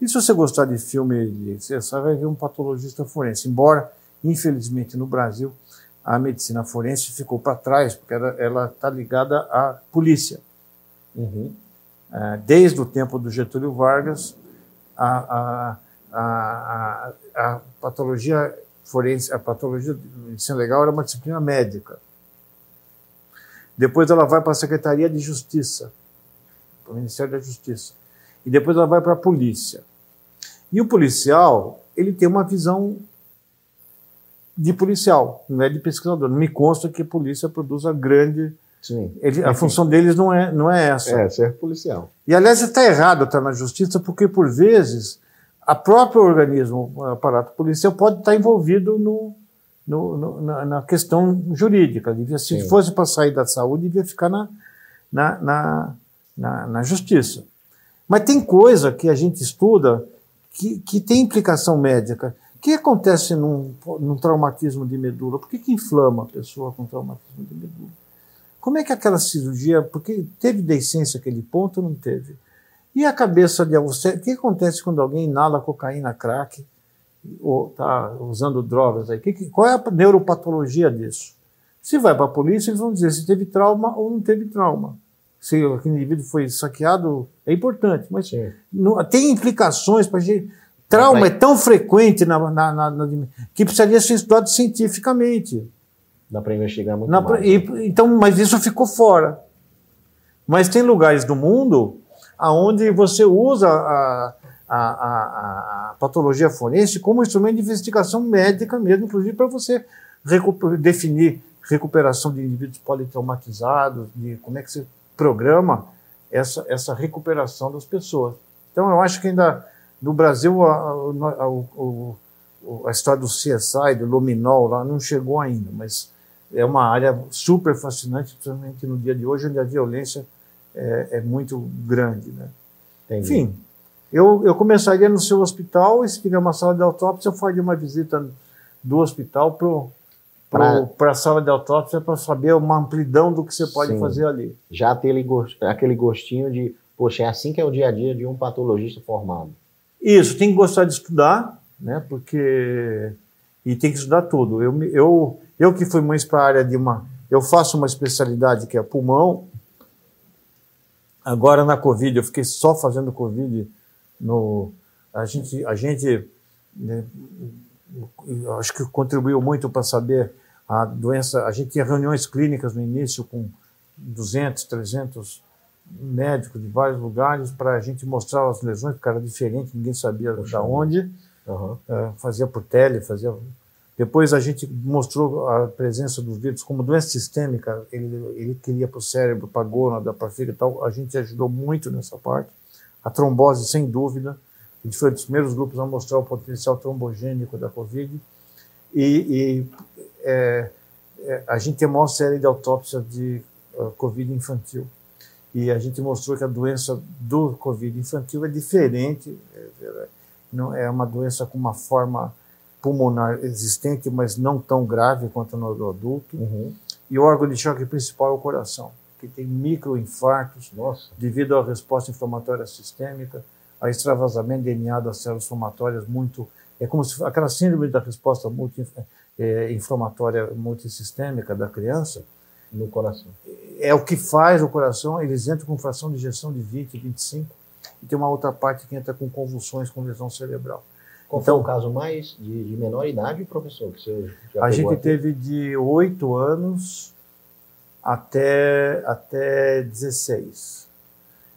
E se você gostar de filme, você vai ver um patologista forense. Embora, infelizmente, no Brasil, a medicina forense ficou para trás, porque ela está ligada à polícia. Uhum. É, desde o tempo do Getúlio Vargas, a, a, a, a, patologia forense, a patologia de medicina legal era uma disciplina médica. Depois ela vai para a Secretaria de Justiça, para o Ministério da Justiça. E depois ela vai para a polícia. E o policial, ele tem uma visão de policial, não é de pesquisador. Não me consta que a polícia produza grande. Sim. Ele, a função deles não é, não é essa. É, ser policial. E, aliás, está errado estar na justiça, porque, por vezes, a própria organismo, o aparato policial, pode estar envolvido no, no, no na, na, questão jurídica. Devia, se Sim. fosse para sair da saúde, devia ficar na, na, na, na, na justiça. Mas tem coisa que a gente estuda que, que tem implicação médica que acontece num, num traumatismo de medula? Por que, que inflama a pessoa com traumatismo de medula? Como é que aquela cirurgia, porque teve decência aquele ponto ou não teve? E a cabeça de você, o que acontece quando alguém inala cocaína, crack, ou está usando drogas aí? Que, qual é a neuropatologia disso? Se vai para a polícia, eles vão dizer se teve trauma ou não teve trauma. Se aquele indivíduo foi saqueado, é importante, mas não, tem implicações para a gente Trauma é tão frequente na, na, na, na, que precisaria ser estudado cientificamente. Dá para investigar muito mais. E, né? então, mas isso ficou fora. Mas tem lugares do mundo onde você usa a, a, a patologia forense como instrumento de investigação médica mesmo, inclusive para você recuper, definir recuperação de indivíduos politraumatizados, de como é que você programa essa, essa recuperação das pessoas. Então, eu acho que ainda no Brasil, a, a, a, a, história do CSI, do Luminol, lá não chegou ainda, mas é uma área super fascinante, principalmente no dia de hoje, onde a violência é, é muito grande. Né? Enfim, eu, eu começaria no seu hospital, e se tiver uma sala de autópsia, eu faria uma visita do hospital para a sala de autópsia para saber uma amplidão do que você pode Sim. fazer ali. Já ter aquele gostinho de, poxa, é assim que é o dia a dia de um patologista formado. Isso, tem que gostar de estudar, né? Porque. E tem que estudar tudo. Eu, eu, eu que fui mais para a área de uma. Eu faço uma especialidade que é pulmão. Agora na Covid, eu fiquei só fazendo Covid no. A gente, a gente né, acho que contribuiu muito para saber a doença. A gente tinha reuniões clínicas no início com 200, 300 médicos de vários lugares para a gente mostrar as lesões, porque era diferente, ninguém sabia de onde. Uhum. É, fazia por tele, fazia. Depois a gente mostrou a presença dos vírus como doença sistêmica, ele, ele queria para o cérebro, para a gônada, para a fígado e tal. A gente ajudou muito nessa parte. A trombose, sem dúvida. A gente foi um dos primeiros grupos a mostrar o potencial trombogênico da Covid. E, e é, é, a gente tem a maior série de autópsias de uh, Covid infantil. E a gente mostrou que a doença do Covid infantil é diferente, é, não é uma doença com uma forma pulmonar existente, mas não tão grave quanto no adulto. Uhum. E o órgão de choque principal é o coração, que tem microinfartos Nossa. devido à resposta inflamatória sistêmica, a extravasamento de DNA das células inflamatórias muito é como se aquela síndrome da resposta multi, é, inflamatória multissistêmica da criança no coração. É o que faz o coração, eles entram com fração de injeção de 20, 25, e tem uma outra parte que entra com convulsões com lesão cerebral. Qual então, foi o caso mais de, de menor idade, professor? Que você já a gente aqui? teve de 8 anos até, até 16.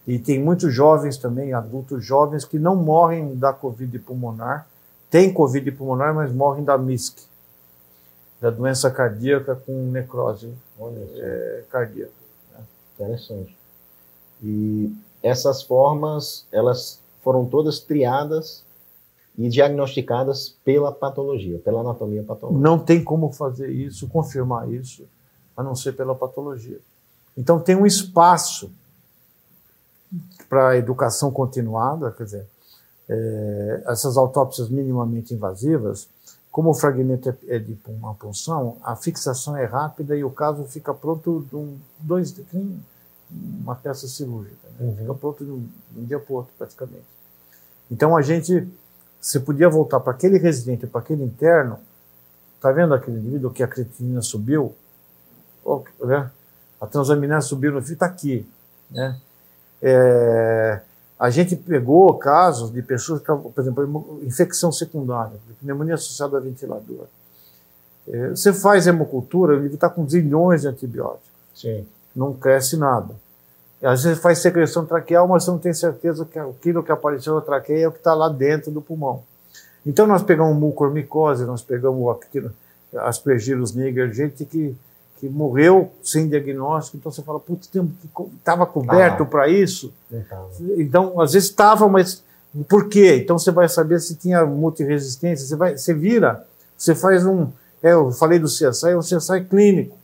E tem muitos jovens também, adultos jovens, que não morrem da Covid pulmonar, têm Covid pulmonar, mas morrem da MISC, da doença cardíaca com necrose é, cardíaca. Né? Interessante. E essas formas, elas foram todas triadas e diagnosticadas pela patologia, pela anatomia patológica. Não tem como fazer isso, confirmar isso, a não ser pela patologia. Então tem um espaço para a educação continuada, quer dizer, é, essas autópsias minimamente invasivas, como o fragmento é, é de uma punção, a fixação é rápida e o caso fica pronto de um, dois, uma peça cirúrgica, né? uhum. fica pronto de um, de um dia para o outro praticamente. Então a gente, você podia voltar para aquele residente, para aquele interno, tá vendo aquele indivíduo que a creatinina subiu, né? a transaminase subiu no fio, está aqui, né? É, a gente pegou casos de pessoas, que, por exemplo, infecção secundária, pneumonia associada a ventilador. É, você faz hemocultura, ele está com zilhões de antibióticos. Sim. Não cresce nada. Às vezes faz secreção traqueal, mas você não tem certeza que aquilo que apareceu na traqueia é o que está lá dentro do pulmão. Então nós pegamos mucormicose, nós pegamos aspergillus niger, gente que que morreu sem diagnóstico, então você fala, putz, estava coberto ah, para isso? Então. então, às vezes estava, mas por quê? Então você vai saber se tinha multiresistência, você, vai, você vira, você faz um, é, eu falei do CSI, é um CSI clínico.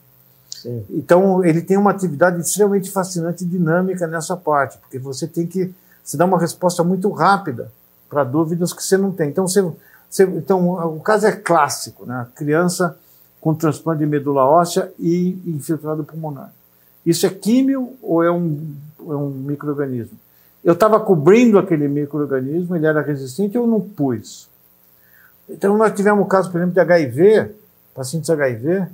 Sim. Então ele tem uma atividade extremamente fascinante e dinâmica nessa parte, porque você tem que, você dá uma resposta muito rápida para dúvidas que você não tem. Então, você, você, então o caso é clássico, né? A criança com transplante de medula óssea e infiltrado pulmonar. Isso é químio ou é um, é um microorganismo? Eu estava cobrindo aquele microorganismo, ele era resistente, eu não pus. Então, nós tivemos o caso, por exemplo, de HIV, pacientes HIV,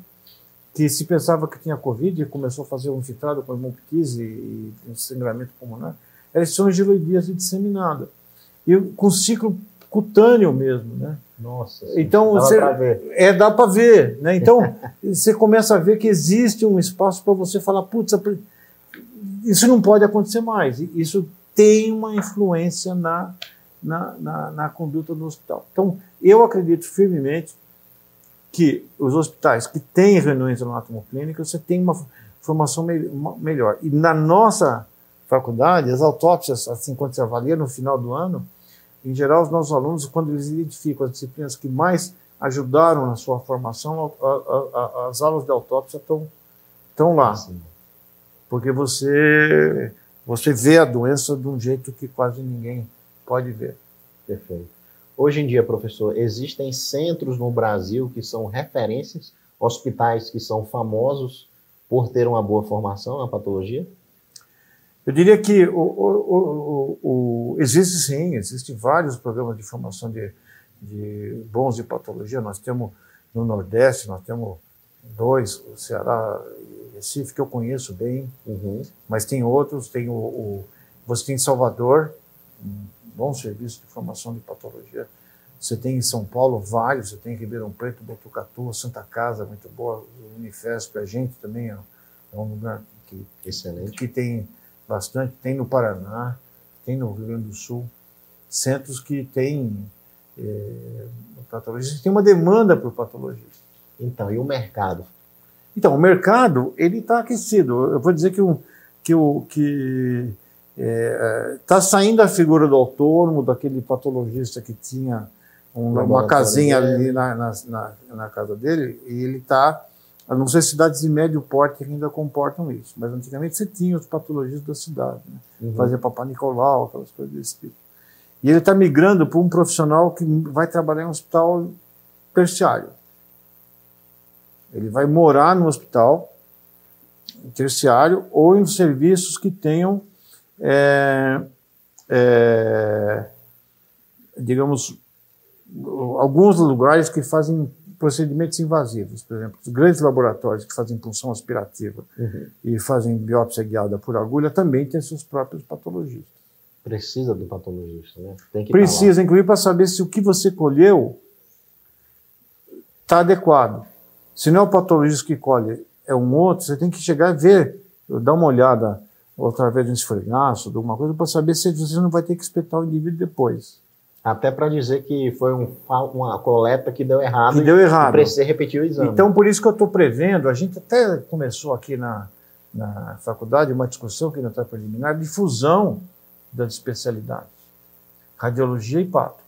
que se pensava que tinha Covid e começou a fazer um infiltrado com hemoptise e, e sangramento pulmonar, era estongiloidíase disseminada. E com ciclo cutâneo mesmo, né? Nossa. Então dá você é dá para ver, né? Então você começa a ver que existe um espaço para você falar, putz, isso não pode acontecer mais. Isso tem uma influência na, na, na, na conduta do hospital. Então eu acredito firmemente que os hospitais que têm reuniões anatomoclínicas, você tem uma formação me melhor. E na nossa faculdade, as autópsias, assim, quando você avalia no final do ano, em geral, os nossos alunos, quando eles identificam as disciplinas que mais ajudaram na sua formação, a, a, a, as aulas de autópsia estão, estão lá. Sim. Porque você, você vê a doença de um jeito que quase ninguém pode ver. Perfeito. Hoje em dia, professor, existem centros no Brasil que são referências, hospitais que são famosos por ter uma boa formação na patologia? Eu diria que o, o, o, existe sim, existem vários programas de formação de, de bons de patologia. Nós temos no Nordeste, nós temos dois, o Ceará Recife, que eu conheço bem, Uhum. mas tem outros, tem o, o- você tem em Salvador, um bom serviço de formação de patologia. Você tem em São Paulo vários, você tem em Ribeirão Preto, Botucatu, Santa Casa, muito boa, o Unifesp, a gente também é, é um lugar que, Excelente. que tem bastante, tem no Paraná, tem no Rio Grande do Sul, centros que têm é, patologistas, tem uma demanda por patologistas. Então, e o mercado? Então, o mercado ele está aquecido. Eu vou dizer que o que o que está saindo a figura do autônomo, daquele patologista que tinha um- uma casinha ali na, na, na, na casa dele, e ele está. A não ser cidades de médio porte que ainda comportam isso, mas antigamente você tinha os patologistas da cidade, né? Uhum. fazia Papa Nicolau, aquelas coisas desse tipo. E ele está migrando para um profissional que vai trabalhar em um hospital terciário. Ele vai morar no hospital terciário ou em serviços que tenham, é, é, digamos, alguns lugares que fazem procedimentos invasivos. Por exemplo, os grandes laboratórios que fazem punção aspirativa Uhum. e fazem biópsia guiada por agulha também têm seus próprios patologistas. Precisa do patologista, né? Precisa, incluir, para saber se o que você colheu está adequado. Se não é o patologista que colhe, é um outro, você tem que chegar e ver, dar uma olhada através de um esfregaço, de alguma coisa, para saber se você não vai ter que espetar o indivíduo depois. Até para dizer que foi um uma coleta que deu errado. Que deu errado. precisa repetir o exame. Então, por isso que eu estou prevendo, a gente até começou aqui na, na faculdade uma discussão que não está preliminar de fusão das especialidades, radiologia e pato.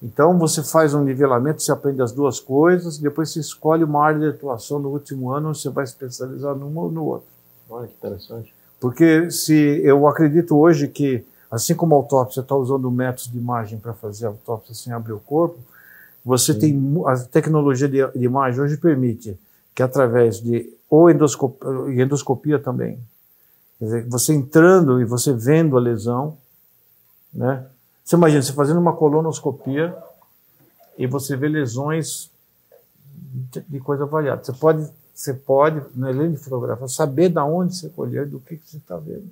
Então, você faz um nivelamento, você aprende as duas coisas, depois você escolhe uma área de atuação no último ano, você vai especializar numa ou no outro. Olha que interessante. Porque se eu acredito hoje que, assim como a autópsia está usando métodos de imagem para fazer a autópsia sem abrir o corpo, você Sim. tem a tecnologia de, de imagem hoje permite que através de ou endoscopia, endoscopia também, quer dizer, você entrando e você vendo a lesão, né? Você imagina você fazendo uma colonoscopia e você vê lesões de, coisa variada. Você pode, você pode, na lente de fotografia, saber da onde você colheu e do que, que você está vendo.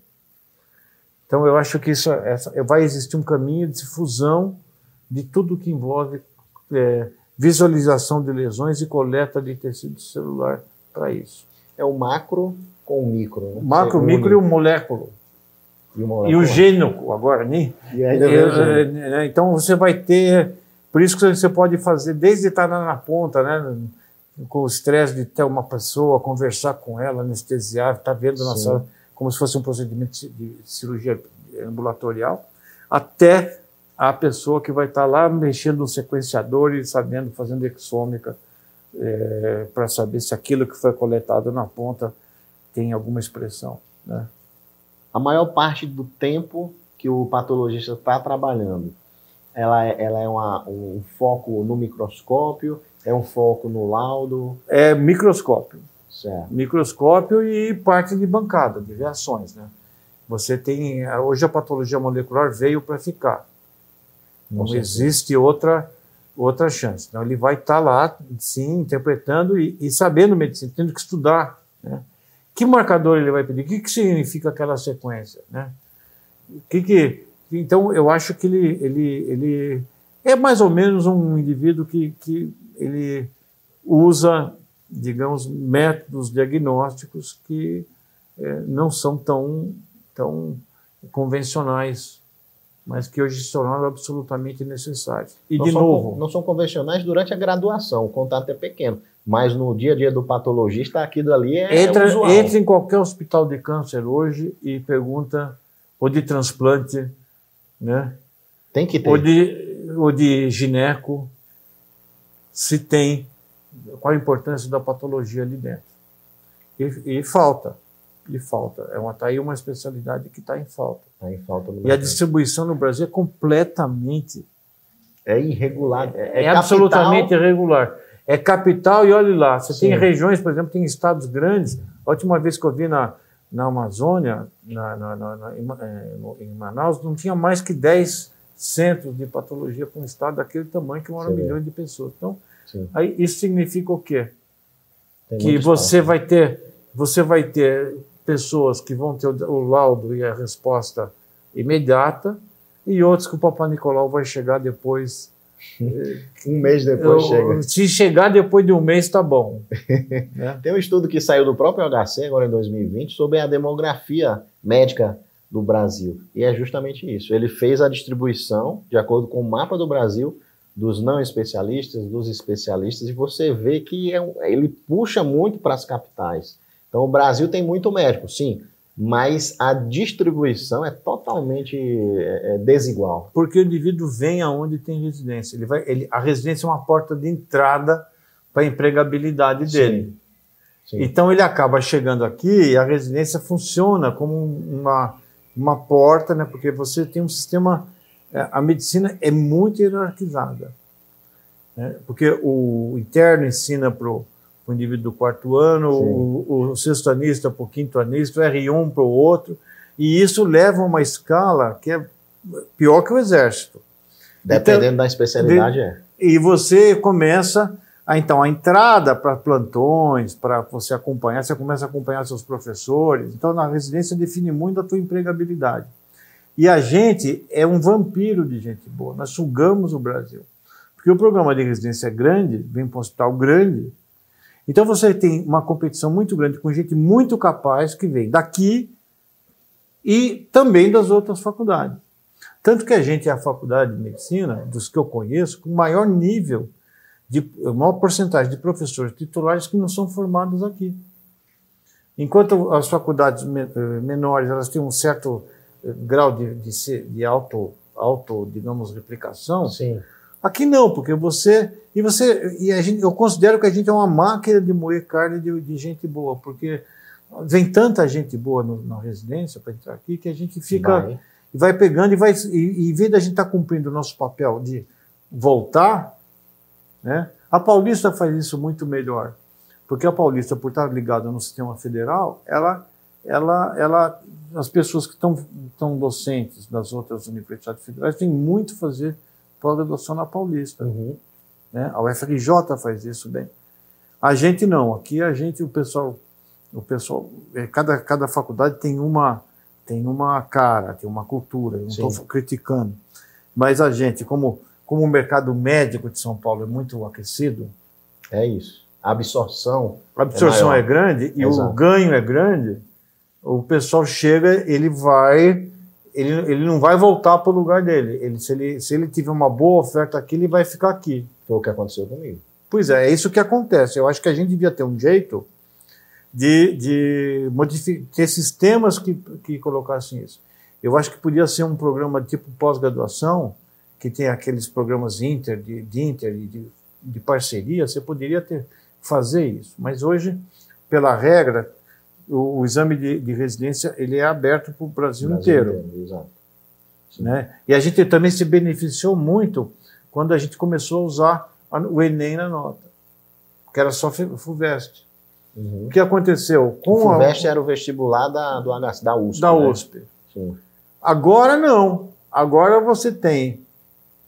Então, eu acho que isso, essa, vai existir um caminho de fusão de tudo que envolve é, visualização de lesões e coleta de tecido celular para isso. É o macro com o micro. Né? Macro, Você micro e o moléculo. e o E o gênico agora, né? E o gênico. né, Então você vai ter. Por isso que você pode fazer, desde estar na, ponta, né? Com o estresse de ter uma pessoa, conversar com ela, anestesiar, estar vendo na sala, como se fosse um procedimento de cirurgia ambulatorial, até a pessoa que vai estar lá mexendo no sequenciador e sabendo, fazendo exômica, para saber se aquilo que foi coletado na ponta tem alguma expressão. Né? A maior parte do tempo que o patologista está trabalhando, ela é, ela é uma- um foco no microscópio, é um foco no laudo, É microscópio. Certo? microscópio e parte de bancada, de reações. Né? Você tem. Hoje a patologia molecular veio para ficar. Não certeza. existe outra, outra chance. Então ele vai estar lá, sim, interpretando e, e sabendo medicina, tendo que estudar. Né? Que marcador ele vai pedir? O que, que significa aquela sequência? Né? Que que, então eu acho que ele, ele, ele é mais ou menos um indivíduo que, que ele usa, digamos, métodos diagnósticos que eh, não são tão, tão convencionais, mas que hoje se tornaram absolutamente necessários. E, não de novo, não são convencionais durante a graduação, o contato é pequeno. Mas no dia a dia do patologista, aquilo ali é, entra, entra em qualquer hospital de câncer hoje e pergunta, ou de transplante, né? Tem que ter. ou, de, ou de gineco, se tem, qual a importância da patologia ali dentro. E, e falta, e falta. É uma, tá aí uma especialidade que está em falta. Tá em falta E a distribuição no Brasil é completamente, É irregular. É, é, capital, absolutamente irregular. É capital e olhe lá, você tem Sim. regiões, por exemplo, tem estados grandes. A última vez que eu vi na, na Amazônia, na, na- na- em, no- em Manaus, não tinha mais que 10 centros de patologia para um estado daquele tamanho que moram Você vê. milhões de pessoas. Então, Sim, aí isso significa o quê? tem que você espaço. vai ter você vai ter pessoas que vão ter o laudo e a resposta imediata, e outros que o Papai Nicolau vai chegar depois. um mês depois eu, chega. Se chegar depois de um mês, está bom. né? Tem um estudo que saiu do próprio HC, agora em 2020, sobre a demografia médica do Brasil. E é justamente isso. Ele fez a distribuição, de acordo com o mapa do Brasil, dos não especialistas, dos especialistas, e você vê que é, ele puxa muito para as capitais. Então, o Brasil tem muito médico, sim, mas a distribuição é totalmente é, é, desigual. Porque o indivíduo vem aonde tem residência. Ele vai, ele, a residência é uma porta de entrada para a empregabilidade dele. Sim, sim. Então ele acaba chegando aqui e a residência funciona como uma, uma porta, né? porque você tem um sistema. É, a medicina é muito hierarquizada. Né? Porque o interno ensina para o o indivíduo do quarto ano, o, o sexto anista para o quinto anista, o R1 para o outro, e isso leva a uma escala que é pior que o exército. Dependendo então, da especialidade, de, é. E você começa, a, então, a entrada para plantões, para você acompanhar, você começa a acompanhar seus professores, então na residência define muito a tua empregabilidade. E a gente é um vampiro de gente boa, nós sugamos o Brasil. Porque o programa de residência é grande, vem para um hospital grande, então você tem uma competição muito grande com gente muito capaz que vem daqui e também das outras faculdades. Tanto que a gente é a faculdade de medicina, dos que eu conheço, com maior nível, de maior porcentagem de professores titulares que não são formados aqui. Enquanto as faculdades eh, menores elas têm um certo grau de, de, de auto, auto, digamos, replicação, Sim. Aqui não, porque você e você e a gente, eu considero que a gente é uma máquina de moer carne de, de gente boa, porque vem tanta gente boa no, na residência para entrar aqui que a gente fica vai. vai pegando e vai e, em vez da gente estar tá cumprindo o nosso papel de voltar, né? A Paulista faz isso muito melhor, porque a Paulista por estar ligada no sistema federal, ela ela, ela, as pessoas que estão, docentes das outras universidades federais têm muito a fazer pós-graduação na Paulista. Uhum. Né? A UFRJ faz isso bem. A gente não. Aqui a gente, o pessoal, o pessoal, é, cada, cada faculdade tem uma tem uma cara, tem uma cultura. Não estou criticando, mas a gente, como como o mercado médico de São Paulo é muito aquecido, é isso. A absorção, a absorção é, é grande e Exato. o ganho é grande. O pessoal chega, ele vai ele, ele não vai voltar para o lugar dele. Ele se, ele, se ele tiver uma boa oferta aqui, ele vai ficar aqui. Foi o que aconteceu comigo. Pois é, é isso que acontece. Eu acho que a gente devia ter um jeito de, de modificar, ter sistemas que, que colocassem isso. Eu acho que podia ser um programa tipo pós-graduação, que tem aqueles programas inter, de, de inter, de, de parceria, você poderia ter, fazer isso. Mas hoje, pela regra, o, o exame de, de, residência ele é aberto para o Brasil, Brasil, inteiro. inteiro exato. Né? E a gente também se beneficiou muito quando a gente começou a usar o Enem na nota, que era só FUVEST. Uhum. O que aconteceu? Com o FUVEST a... era o vestibular da, do da USP. Da né? USP. Sim. Agora não. Agora você tem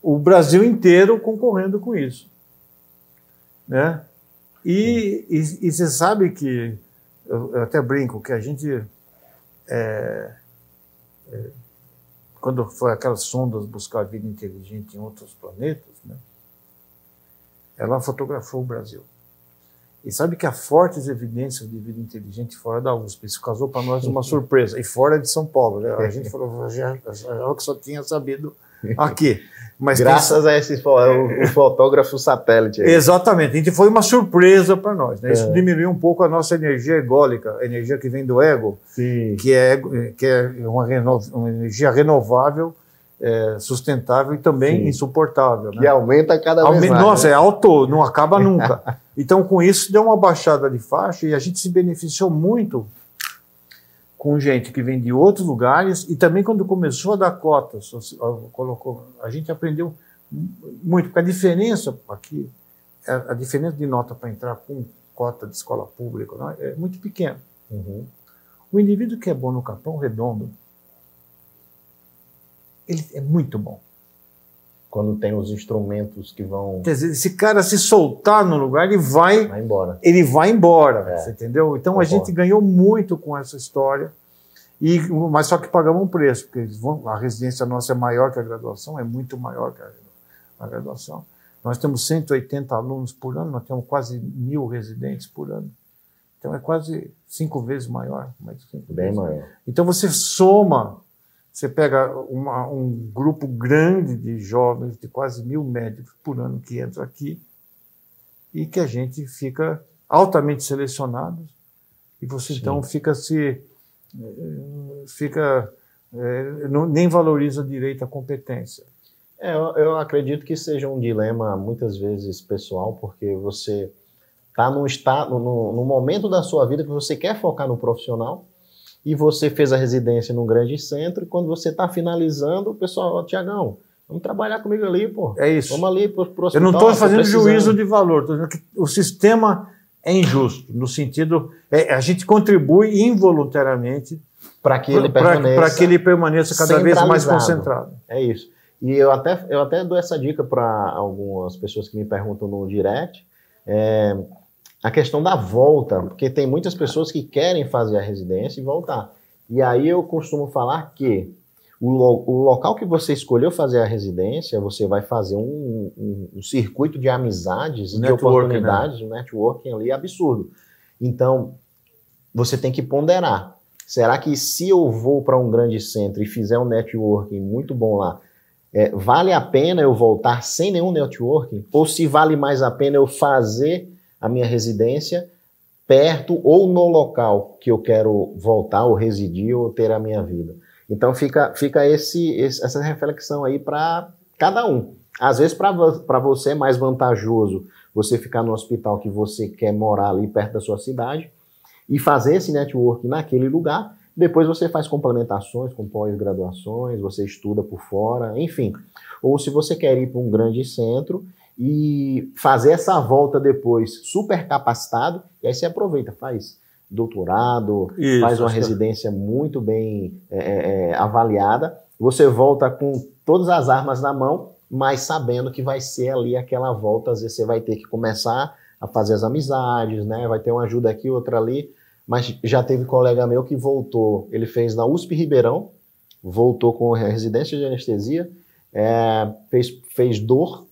o Brasil inteiro concorrendo com isso. Né? E, e, e, você sabe que eu, eu até brinco que a gente, é, é, quando foi aquelas sondas buscar vida inteligente em outros planetas, né, ela fotografou o Brasil. E sabe que há fortes evidências de vida inteligente fora da USP. Isso causou para nós uma surpresa. E fora de São Paulo. Né? A gente falou, já, já, que só tinha sabido aqui. Mas Graças tem... a esse o, o fotógrafo satélite. Aí. Exatamente. Gente foi uma surpresa para nós. Né? Isso é. diminuiu um pouco a nossa energia ególica, a energia que vem do ego, Sim. que é, que é uma, reno... uma energia renovável, é, sustentável e também Sim. insuportável. Né? Que aumenta cada vez Aume... mais. Nossa, né? é alto, não acaba nunca. então, com isso, deu uma baixada de faixa e a gente se beneficiou muito com gente que vem de outros lugares e também quando começou a dar cotas, colocou, a gente aprendeu muito, porque a diferença aqui, é, a diferença de nota para entrar com cota de escola pública não, é muito pequena. Uhum. O indivíduo que é bom no Capão Redondo, ele é muito bom. Quando tem os instrumentos que vão. Quer dizer, esse cara se soltar no lugar, ele vai. Vai embora. Ele vai embora, É. você entendeu? Então a Concordo. gente ganhou muito com essa história. E, mas só que pagamos um preço, porque vão- a residência nossa é maior que a graduação, é muito maior que a, a graduação. Nós temos 180 alunos por ano, nós temos quase mil residentes por ano. Então é quase cinco vezes maior. Mais cinco Bem vezes. maior. Então você soma, você pega uma- um grupo grande de jovens, de quase mil médicos por ano que entra aqui, e que a gente fica altamente selecionado, e você Sim. então fica se. fica. eh, não- nem valoriza direito à competência. É, eu, eu acredito que seja um dilema muitas vezes pessoal, porque você está num estado, no, no momento da sua vida que você quer focar no profissional e você fez a residência num grande centro e quando você está finalizando, o pessoal, ó, Tiagão, vamos trabalhar comigo ali, pô. É isso. Vamos ali pro, pro Eu não hospital, estou tô fazendo precisando. juízo de valor, estou dizendo que o sistema é injusto, no sentido. é, a gente contribui involuntariamente para que ele permaneça. que ele permaneça cada vez mais concentrado. É isso. E eu até, eu até dou essa dica para algumas pessoas que me perguntam no direct. é, a questão da volta, porque tem muitas pessoas que querem fazer a residência e voltar. E aí eu costumo falar que o, lo- o local que você escolheu fazer a residência, você vai fazer um, um- um circuito de amizades e de Networking, oportunidades, um networking ali absurdo. Então, você tem que ponderar. Será que se eu vou para um grande centro e fizer um networking muito bom lá, é, vale a pena eu voltar sem nenhum networking? Ou se vale mais a pena eu fazer a minha residência perto ou no local que eu quero voltar ou residir ou ter a minha vida? Então fica, fica esse, esse- essa reflexão aí para cada um. Às vezes para você é mais vantajoso você ficar no hospital que você quer morar ali perto da sua cidade e fazer esse network naquele lugar. Depois você faz complementações com pós-graduações, você estuda por fora, enfim. Ou se você quer ir para um grande centro e fazer essa volta depois super capacitado, e aí você aproveita, faz doutorado, Isso, faz uma que- residência muito bem é, é, é, avaliada, você volta com todas as armas na mão, mas sabendo que vai ser ali aquela volta, às vezes você vai ter que começar a fazer as amizades, né? Vai ter uma ajuda aqui, outra ali, mas já teve colega meu que voltou, ele fez na USP Ribeirão, voltou com residência de anestesia, é, fez, fez dor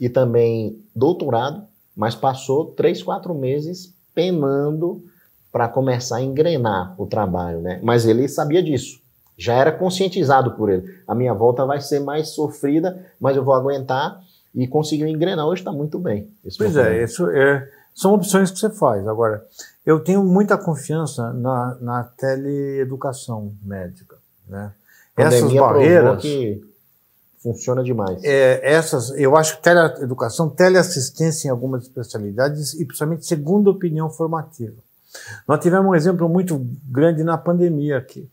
e também doutorado, mas passou três, quatro meses penando para começar a engrenar o trabalho, né? Mas ele sabia disso, já era conscientizado por ele. A minha volta vai ser mais sofrida, mas eu vou aguentar e conseguiu engrenar. Hoje está muito bem. Pois é, isso é, são opções que você faz. Agora, eu tenho muita confiança na, na teleeducação médica. Né? Essas barreiras, que funciona demais. é, essas, eu acho que teleeducação, teleassistência em algumas especialidades e principalmente segunda opinião formativa. Nós tivemos um exemplo muito grande na pandemia aqui.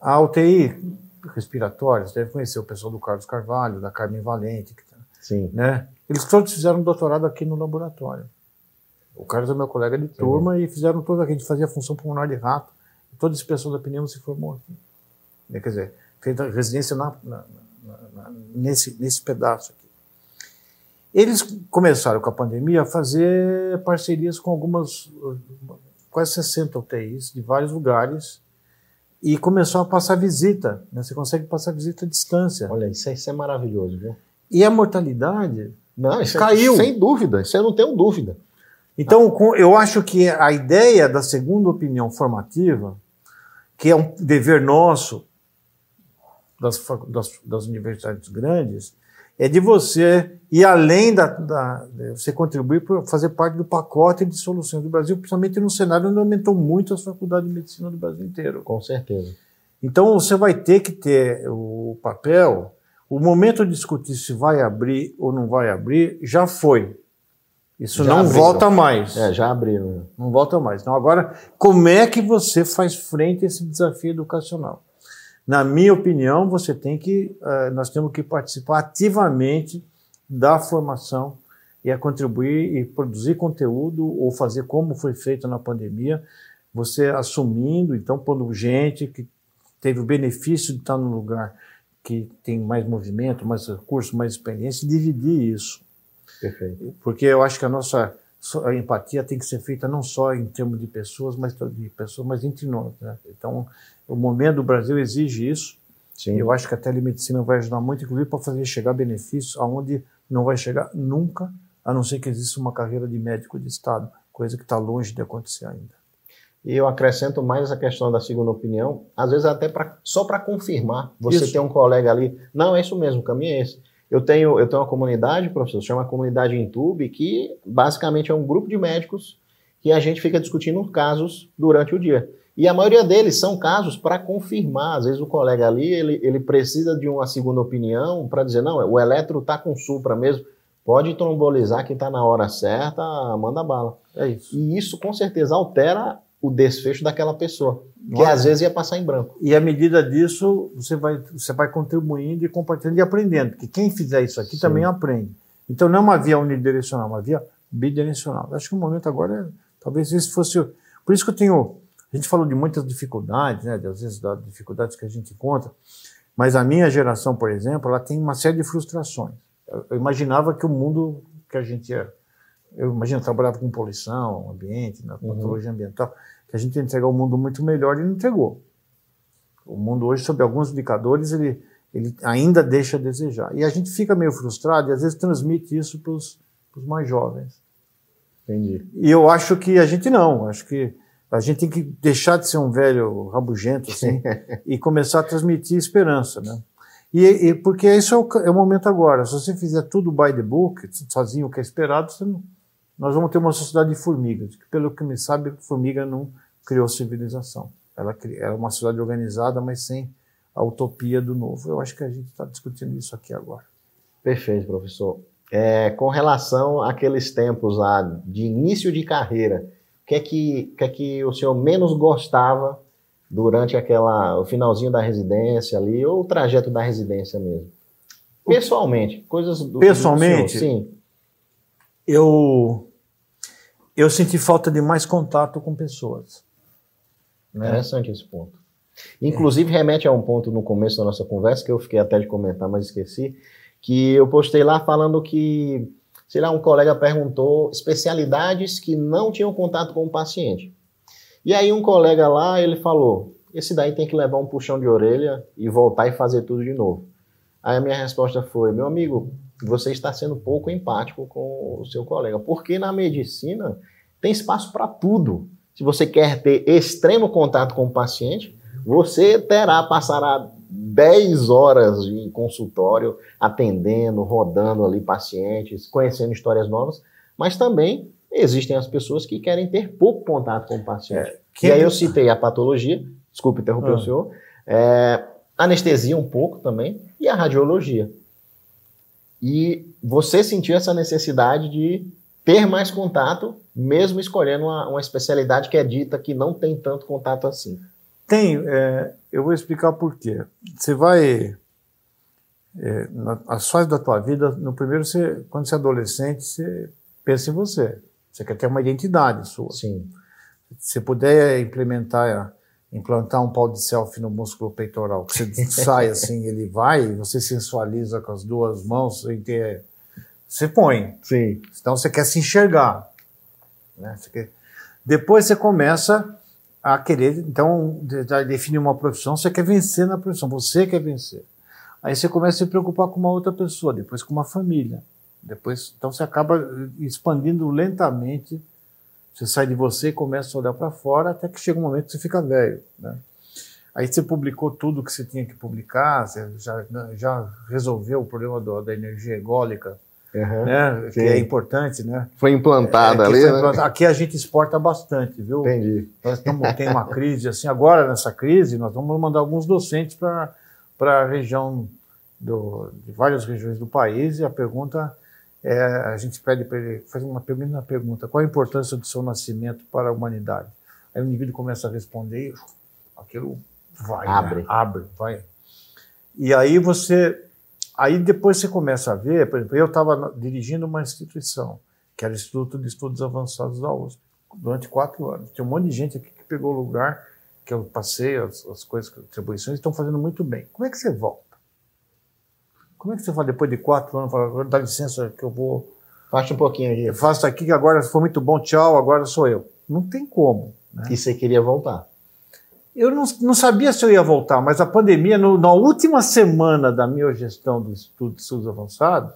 A UTI respiratória, você deve conhecer o pessoal do Carlos Carvalho, da Carmen Valente, que tá- Sim. né? Eles todos fizeram doutorado aqui no laboratório. O Carlos é meu colega de turma e fizeram toda a gente fazia função pulmonar de rato. E toda essa pessoa da pneumo se formou aqui. Quer dizer, fez residência na- na- na- nesse, nesse pedaço aqui. Eles começaram com a pandemia a fazer parcerias com algumas, quase 60 UTIs de vários lugares e começou a passar visita. Né? Você consegue passar visita à distância. Olha, isso, é- isso é maravilhoso, viu? E a mortalidade Não, é- Caiu. sem dúvida, isso eu não tenho dúvida. Então, com- eu acho que a ideia da segunda opinião formativa, que é um dever nosso das, das, das universidades grandes, é de você ir além da, da de você contribuir para fazer parte do pacote de soluções do Brasil, principalmente no cenário onde aumentou muito as faculdades de medicina do Brasil inteiro. Com certeza. Então você vai ter que ter o papel. O momento de discutir se vai abrir ou não vai abrir já foi. Isso Já não abriu. volta mais. É, já abriram. Não volta mais. Então, agora, como é que você faz frente a esse desafio educacional? Na minha opinião, você tem que, eh, nós temos que participar ativamente da formação e a contribuir e produzir conteúdo ou fazer como foi feito na pandemia, você assumindo, então, pondo gente que teve o benefício de estar no lugar que tem mais movimento, mais recurso, mais experiência, e dividir isso. Perfeito. Porque eu acho que a nossa a empatia tem que ser feita não só em termos de pessoas, mas de pessoas, mas entre nós. Né? Então, o momento do Brasil exige isso. Sim. Eu acho que a telemedicina vai ajudar muito, inclusive, para fazer chegar benefícios aonde não vai chegar nunca, a não ser que exista uma carreira de médico de Estado, coisa que está longe de acontecer ainda. E eu acrescento mais essa questão da segunda opinião, às vezes até pra, só para confirmar. Você isso. tem um colega ali, não, é isso mesmo, o caminho é esse. Eu tenho, eu tenho uma comunidade, professor, chama Comunidade Intube, que basicamente é um grupo de médicos que a gente fica discutindo casos durante o dia. E a maioria deles são casos para confirmar. Às vezes o colega ali, ele, ele precisa de uma segunda opinião para dizer, não, o eletro está com supra mesmo, pode trombolizar que está na hora certa, manda bala. É isso. E isso com certeza altera o desfecho daquela pessoa, que Nossa. às vezes ia passar em branco. E à medida disso, você vai, você vai contribuindo e compartilhando e aprendendo, porque quem fizer isso aqui Sim. também aprende. Então não é uma via unidirecional, é uma via bidirecional. Acho que o momento agora é, talvez esse fosse. Por isso que eu tenho. A gente falou de muitas dificuldades, né? Às vezes das dificuldades que a gente encontra, mas a minha geração, por exemplo, ela tem uma série de frustrações. Eu imaginava que o mundo que a gente ia. Eu imagino, trabalhava com poluição, ambiente, na uhum. patologia uhum. ambiental que a gente ia entregar um mundo muito melhor e não entregou. O mundo hoje, sob alguns indicadores, ele, ele ainda deixa a desejar. E a gente fica meio frustrado e às vezes transmite isso para os mais jovens. Entendi. E eu acho que a gente não. Acho que a gente tem que deixar de ser um velho rabugento assim e começar a transmitir esperança, né? E, e porque isso é o, é o, momento agora. Se você fizer tudo by the book, sozinho o que é esperado, não, nós vamos ter uma sociedade de formigas. Que, pelo que me sabe, formiga não criou civilização. Ela era é uma sociedade organizada, mas sem a utopia do novo. Eu acho que a gente está discutindo isso aqui agora. Perfeito, professor. É, com relação àqueles tempos lá de início de carreira, o que é que, que, é que o senhor menos gostava durante aquela, o finalzinho da residência ali, ou o trajeto da residência mesmo? Pessoalmente, coisas do Pessoalmente, do senhor, sim. Eu eu senti falta de mais contato com pessoas. Né? Interessante esse ponto. Inclusive, é. remete a um ponto no começo da nossa conversa, que eu fiquei até de comentar, mas esqueci, que eu postei lá falando que, sei lá, um colega perguntou especialidades que não tinham contato com o paciente. E aí um colega lá, ele falou, esse daí tem que levar um puxão de orelha e voltar e fazer tudo de novo. Aí a minha resposta foi, meu amigo, você está sendo pouco empático com o seu colega, porque na medicina tem espaço para tudo. Se você quer ter extremo contato com o paciente, você terá, passará 10 horas em consultório, atendendo, rodando ali pacientes, conhecendo histórias novas, mas também existem as pessoas que querem ter pouco contato com o paciente. É, e aí eu citei a patologia, desculpe interromper ah. o senhor, é, anestesia um pouco também, e a radiologia. E você sentiu essa necessidade de ter mais contato, mesmo escolhendo uma, uma especialidade que é dita que não tem tanto contato assim. Tem, é, eu vou explicar por quê. Você vai. É, as fases da tua vida, no primeiro, você, quando você é adolescente, você pensa em você. Você quer ter uma identidade sua. Sim. Se puder implementar, implantar um pau de selfie no músculo peitoral, que você sai assim, ele vai, você sensualiza com as duas mãos, sem ter você põe. Sim. Então você quer se enxergar. Né? Quer... Depois você começa a querer, então, definir uma profissão, você quer vencer na profissão, você quer vencer. Aí você começa a se preocupar com uma outra pessoa, depois com uma família. Depois, então você acaba expandindo lentamente. Você sai de você e começa a olhar para fora até que chega um momento que você fica velho. Né? Aí você publicou tudo que você tinha que publicar, você já, já resolveu o problema do, da energia ególica Uhum, né? que é importante, né? Foi implantada é, ali, foi implantada. né? Aqui a gente exporta bastante, viu? Entendi. Nós estamos, tem uma crise, assim, agora nessa crise, nós vamos mandar alguns docentes para a região, do, de várias regiões do país, e a pergunta é, a gente pede para ele fazer uma pergunta, pergunta, qual a importância do seu nascimento para a humanidade? Aí o indivíduo começa a responder e aquilo vai, abre, né? abre, vai. E aí você Aí depois você começa a ver, por exemplo, eu estava dirigindo uma instituição, que era o Instituto de Estudos Avançados da USP, durante quatro anos. Tinha um monte de gente aqui que pegou lugar, que eu passei as, as coisas, as atribuições, estão fazendo muito bem. Como é que você volta? Como é que você fala depois de quatro anos? Fala, dá licença que eu vou. Faça um pouquinho aqui. Eu faço aqui que agora foi muito bom, tchau, agora sou eu. Não tem como. Né? E você queria voltar? Eu não, não sabia se eu ia voltar, mas a pandemia, no, na última semana da minha gestão do Instituto de Estudos Avançados,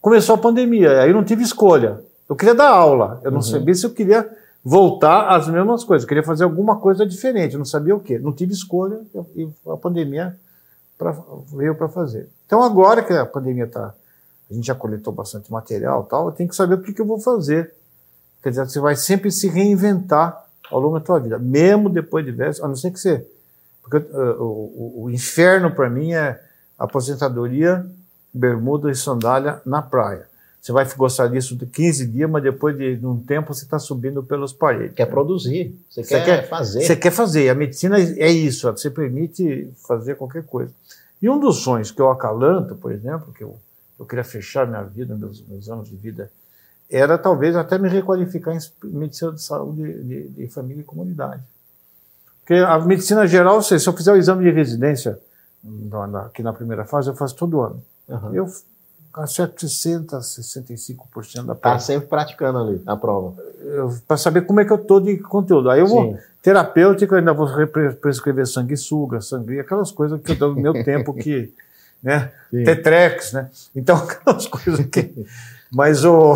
começou a pandemia. Aí eu não tive escolha. Eu queria dar aula. Eu não uhum. sabia se eu queria voltar às mesmas coisas. Eu queria fazer alguma coisa diferente. Eu não sabia o quê. Não tive escolha e a pandemia pra, veio para fazer. Então agora que a pandemia está, a gente já coletou bastante material, tal, eu tenho que saber o que, que eu vou fazer. Quer dizer, você vai sempre se reinventar ao longo da tua vida, mesmo depois de velho, a não ser que você, porque uh, o, o, inferno para mim é aposentadoria, bermuda e sandália na praia. Você vai gostar disso de 15 dias, mas depois de um tempo você está subindo pelas paredes. Quer produzir, você, você quer, quer, fazer. Você quer fazer. A medicina é isso, você permite fazer qualquer coisa. E um dos sonhos que eu acalanto, por exemplo, que eu, eu queria fechar minha vida, meus, meus anos de vida, era talvez até me requalificar em medicina de saúde de, de família e comunidade. Porque a medicina geral, se eu fizer o exame de residência aqui na primeira fase, eu faço todo ano. Uhum. Eu acerto 60%, 65% da prova. Está sempre praticando ali a prova. Para saber como é que eu estou de conteúdo. Aí eu Sim. vou, terapêutico, ainda vou prescrever sanguessuga, sangria, aquelas coisas que eu dou no meu tempo que, né, Sim. tetrex, né, então aquelas coisas que, mas, o,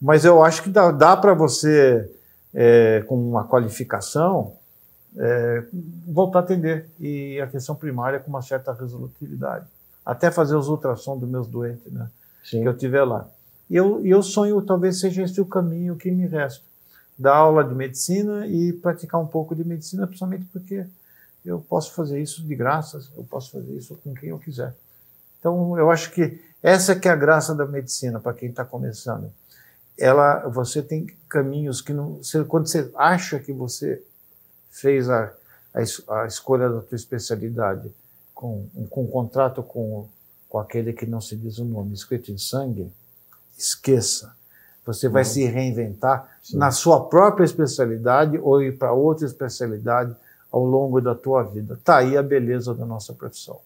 mas eu acho que dá, dá para você, é, com uma qualificação, é, voltar a atender e atenção primária com uma certa resolutividade até fazer os ultrassom dos meus doentes, né? Sim. Que eu tiver lá. E eu, eu sonho, talvez seja esse o caminho que me resta. Dar aula de medicina e praticar um pouco de medicina, principalmente porque eu posso fazer isso de graça, eu posso fazer isso com quem eu quiser. Então, eu acho que essa que é a graça da medicina para quem está começando. Ela, você tem caminhos que não, você, quando você acha que você fez a, a, a escolha da tua especialidade, com, com um contrato com, com aquele que não se diz o nome, escrito em sangue, esqueça. Você vai se reinventar Sim. na sua própria especialidade ou ir para outra especialidade ao longo da tua vida. Está aí a beleza da nossa profissão.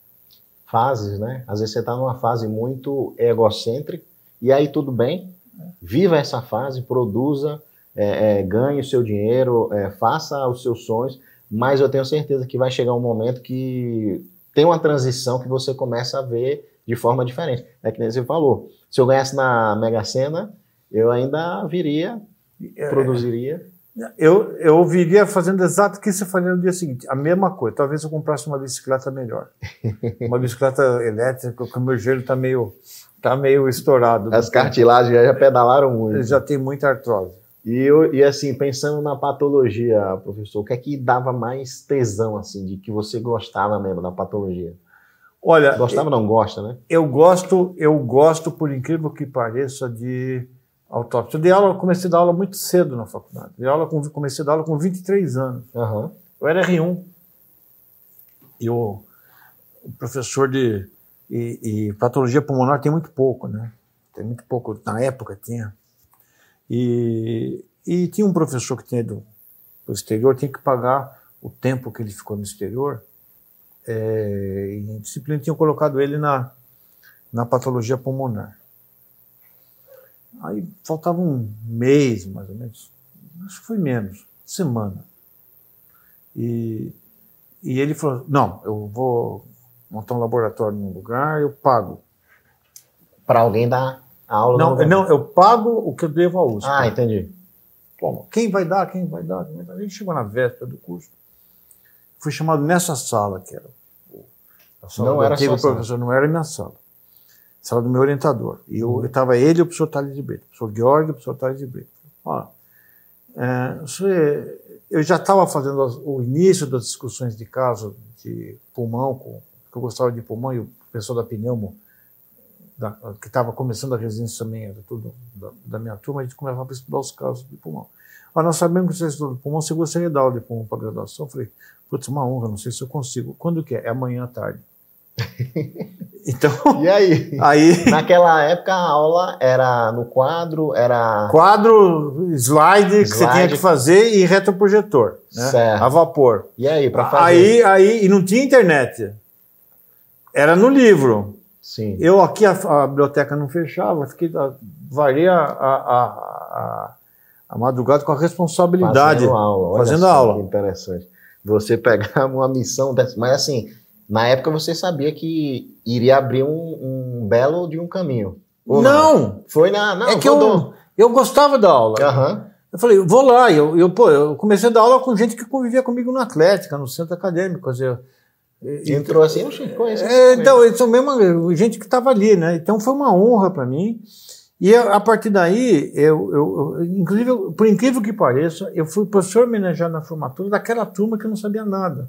Fases, né? Às vezes você está numa fase muito egocêntrica e aí tudo bem, viva essa fase, produza, é, é, ganhe o seu dinheiro, é, faça os seus sonhos, mas eu tenho certeza que vai chegar um momento que tem uma transição que você começa a ver de forma diferente. É que nem você falou. Se eu ganhasse na Mega Sena, eu ainda viria, é, produziria. Eu, eu viria fazendo exato o que você faria no dia seguinte, a mesma coisa. Talvez eu comprasse uma bicicleta melhor. uma bicicleta elétrica, porque o meu gelo está meio, tá meio estourado. As cartilagens já pedalaram muito. Já tem muita artrose. E, eu, e assim, pensando na patologia, professor, o que é que dava mais tesão, assim, de que você gostava mesmo da patologia? Olha, gostava não gosta, né? Eu gosto, eu gosto, por incrível que pareça, de autópsia. Eu dei aula, comecei a dar aula muito cedo na faculdade. Dei aula com, comecei a dar aula com 23 anos. Uhum. Eu era R1. E o, o professor de e, e patologia pulmonar tem muito pouco, né? Tem muito pouco. Na época tinha e, e tinha um professor que tinha ido para o exterior, tinha que pagar o tempo que ele ficou no exterior. É, e disciplina tinham colocado ele na, na patologia pulmonar. Aí faltava um mês, mais ou menos, acho que foi menos, semana. E, e ele falou: Não, eu vou montar um laboratório num lugar, eu pago. Para alguém dar aula não, não, eu pago o que eu devo à USP. Ah, entendi. Bom, quem vai dar, quem vai dar, quem vai dar. A gente chegou na véspera do curso. Fui chamado nessa sala, que era a sala não do era antigo professor, sala. não era minha sala. Sala do meu orientador. E eu estava ele e o professor Tales de Brito. O professor Georg e o professor Tales de Brito. Olha, é, você, eu já estava fazendo o início das discussões de caso de pulmão, com, que eu gostava de pulmão, e o professor da pneumo da, que estava começando a residência também, era tudo da, da, minha turma, a gente começava a estudar os casos de pulmão. Mas nós sabemos que você estuda pulmão, você gostaria de dar aula de pulmão para graduação? Eu falei, putz, uma honra, não sei se eu consigo. Quando que é? É amanhã à tarde. Então. E aí? aí? Naquela época a aula era no quadro, era. Quadro, slide, slide. que você tinha que fazer e retroprojetor. Né? Certo. A vapor. E aí, para fazer? Aí, aí, e não tinha internet. Era no livro. Sim. Eu aqui, a, a biblioteca não fechava, fiquei, varei a, a, a, a, madrugada com a responsabilidade. Fazendo aula. Olha Fazendo aula. que interessante. Você pegar uma missão dessa. Mas assim, na época você sabia que iria abrir um, um belo de um caminho. Ou Não! Foi na. Não, é que rodou. eu, eu gostava da aula. Aham. Eu falei, vou lá. Eu, eu, pô, eu comecei a dar aula com gente que convivia comigo no Atlética, no centro acadêmico. Quer dizer, Entrou assim, eu conheço. É, então, eles são mesmo gente que estava ali, né? Então foi uma honra para mim. E a, a partir daí, eu, eu, eu, inclusive, eu- por incrível que pareça, eu fui professor homenageado na formatura daquela turma que eu não sabia nada.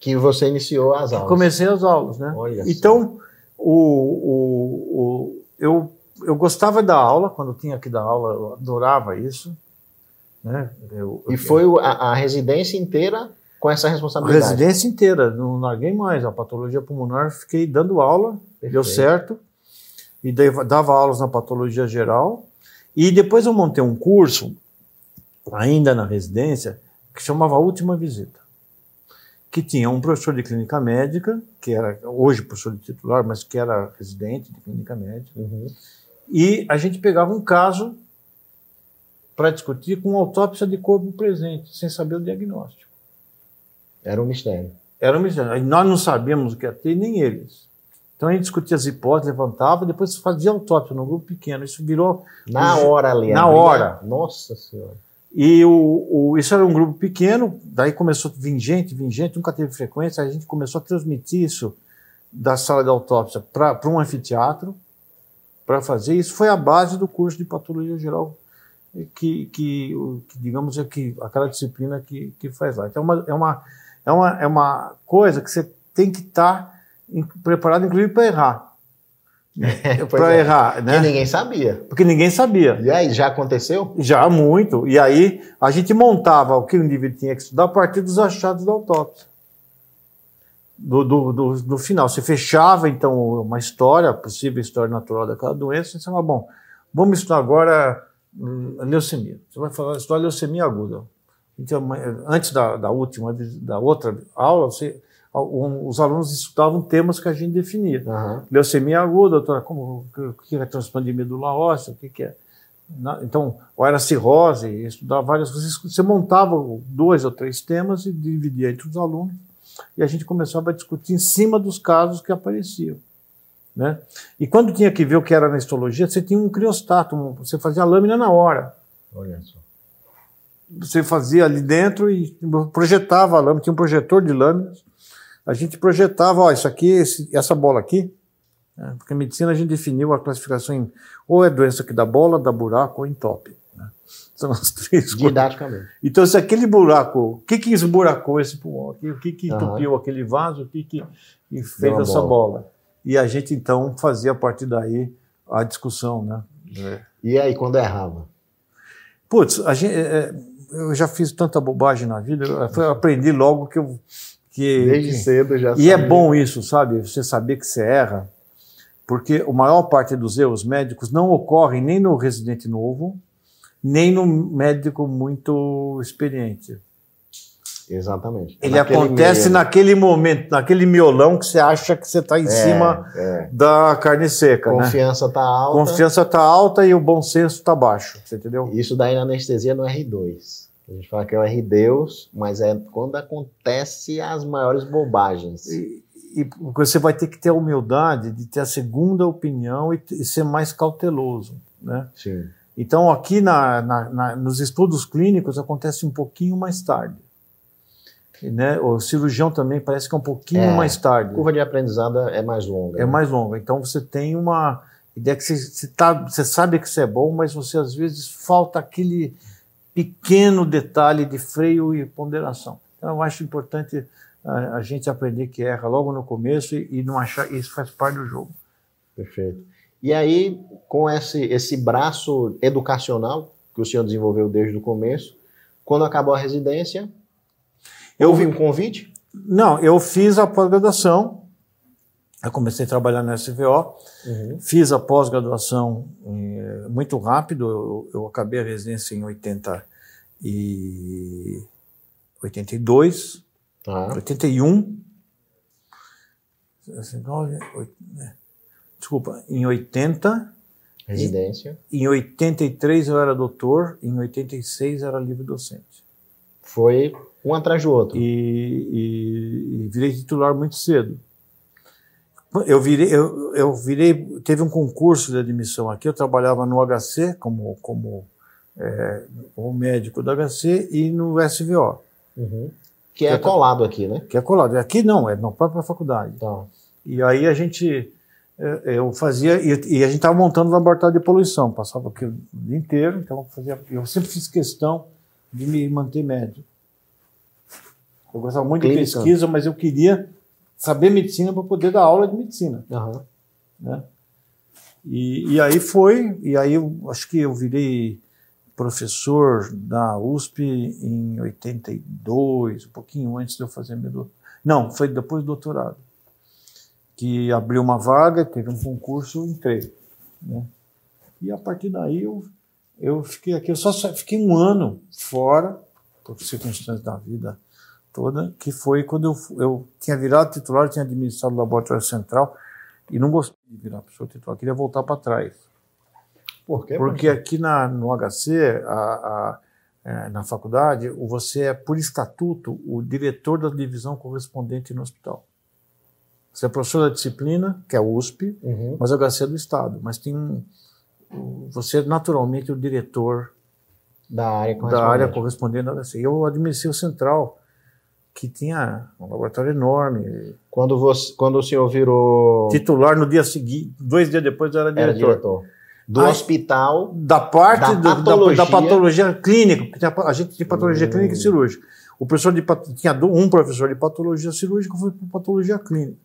Que você iniciou as aulas. Comecei as aulas, né? Olha então, o, o, o, eu, eu gostava da aula, quando tinha que dar aula, eu adorava isso. Né? Eu, E foi a, a residência inteira com essa a responsabilidade. residência inteira, não larguei mais. A patologia pulmonar, fiquei dando aula, deu Perfeito. certo. E dava aulas na patologia geral. E depois eu montei um curso, ainda na residência, que chamava Última Visita. Que tinha um professor de clínica médica, que era hoje professor de titular, mas que era residente de clínica médica. Uhum. E a gente pegava um caso para discutir com autópsia de corpo presente, sem saber o diagnóstico. Era um mistério. Era um mistério. Nós não sabíamos o que ia ter, nem eles. Então a gente discutia as hipóteses, levantava, depois fazia autópsia num grupo pequeno. Isso virou. Na hora ali. Na hora. Nossa Senhora. E o, o- isso era um grupo pequeno, daí começou a vir gente, vir gente, nunca teve frequência, a gente começou a transmitir isso da sala de autópsia para um anfiteatro para fazer. Isso foi a base do curso de patologia geral, que, que, que, digamos, é que, aquela disciplina que, que faz lá. Então é uma, é, uma, é, uma, é uma coisa que você tem que estar preparado, inclusive, para errar. Para é. errar, né? ninguém sabia. Porque ninguém sabia. E aí, já aconteceu? Já muito. E aí a gente montava o que o indivíduo tinha que estudar a partir dos achados da autópsia. Do, do, do, do final. Você fechava, então, uma história, a possível história natural daquela doença, e você falava, bom, vamos estudar agora hum, a leucemia. Você vai falar estudar leucemia aguda. Então, antes da, da última, da outra aula, você, um, os alunos estudavam temas que a gente definia Aham. leucemia aguda, doutora, como, o que é transplante de medula óssea, o que, que é? Na- Então, ou era cirrose, estudava várias coisas. Você montava dois ou três temas e dividia entre os alunos, e a gente começava a discutir em cima dos casos que apareciam. Né? E quando tinha que ver o que era na histologia, você tinha um criostato, um- você fazia a lâmina na hora. Olha só. Você fazia ali dentro e projetava a lâmina, tinha um projetor de lâminas. A gente projetava, ó, isso aqui, esse- essa bola aqui, né? porque a medicina a gente definiu a classificação em ou é doença que dá bola, dá buraco ou entope. Né? São as três coisas. Didaticamente. Então, se aquele buraco, o que que esburacou esse pulmão aqui, o que que entupiu aquele vaso, o que que fez essa bola. bola. E a gente, então, fazia a partir daí a discussão, né? É. E aí, quando errava? Putz, a gente, é, é, eu já fiz tanta bobagem na vida, eu aprendi logo que eu. Que, Desde cedo já e é sabia. bom isso, sabe? Você saber que você erra, porque a maior parte dos erros médicos não ocorrem nem no residente novo, nem no médico muito experiente. Exatamente. Ele Naquele acontece meio- naquele momento, naquele miolão que você acha que você está em É, cima é. da carne seca. né? Confiança tá A alta. confiança está alta e o bom senso está baixo. Você entendeu? Isso daí na anestesia no R2. A gente fala que é o R-Deus, mas é quando acontece as maiores bobagens. E, e você vai ter que ter a humildade de ter a segunda opinião e, e ser mais cauteloso. Né? Sim. Então, aqui na, na- na- nos estudos clínicos acontece um pouquinho mais tarde. Né, o cirurgião também parece que é um pouquinho É, mais tarde. A curva de aprendizado é mais longa. É né? mais longa. Então, você tem uma ideia que você, você, tá, você sabe que isso é bom, mas você às vezes falta aquele pequeno detalhe de freio e ponderação. Então, eu acho importante a, a gente aprender que erra logo no começo e, e não achar isso faz parte do jogo. Perfeito. E aí, com esse, esse braço educacional que o senhor desenvolveu desde o começo, quando acabou a residência, Eu- houve um convite? Não, eu fiz a pós-graduação, eu comecei a trabalhar na SVO, fiz a pós-graduação eh, muito rápido, eu, eu acabei a residência em 80 e 82, Tá. 81, 69, oit- né? desculpa, em 80. Residência. Em 83 eu era doutor, em 86 eu era livre docente. Foi um atrás do outro. E, e, e virei titular muito cedo. Eu virei, eu, eu virei, teve um concurso de admissão aqui, eu trabalhava no HC como, como, é, como médico do HC e no SVO. Uhum. Que é colado aqui, né? Que é colado. Aqui não, é na própria faculdade. Tá. E aí a gente, é, eu fazia, e, e a gente estava montando um laboratório de poluição, passava aqui o dia inteiro, então eu, fazia, eu sempre fiz questão de me manter médico. Eu gostava muito Clínica. de pesquisa, mas eu queria saber medicina para poder dar aula de medicina. Uhum. Né? E, e aí foi, e aí eu acho que eu virei professor da USP em 82, um pouquinho antes de eu fazer meu doutorado. Não, foi depois do doutorado. Que abriu uma vaga, teve um concurso, entrei. Né? E a partir daí eu, eu fiquei aqui, eu só fiquei um ano fora, por circunstâncias da vida toda, que foi quando eu, eu tinha virado titular, tinha administrado o laboratório central e não gostei de virar professor titular, queria voltar para trás. Por quê? Porque aqui na, no HC, a, a, é, na faculdade, você é, por estatuto, o diretor da divisão correspondente no hospital. Você é professor da disciplina, que é o USP, Uhum. mas o HC é do Estado. Mas tem um, você é naturalmente o diretor Da área da área correspondente. correspondente ao HC. Eu administrei o Central, que tinha um laboratório enorme. Quando, você, quando o senhor virou. Titular no dia seguinte, dois dias depois eu era diretor. Era diretor. Do Aí- hospital. da parte Da do- da, patologia. da patologia clínica, a gente tinha patologia Hum. clínica e cirúrgica. O professor de tinha um professor de patologia cirúrgica foi para patologia clínica.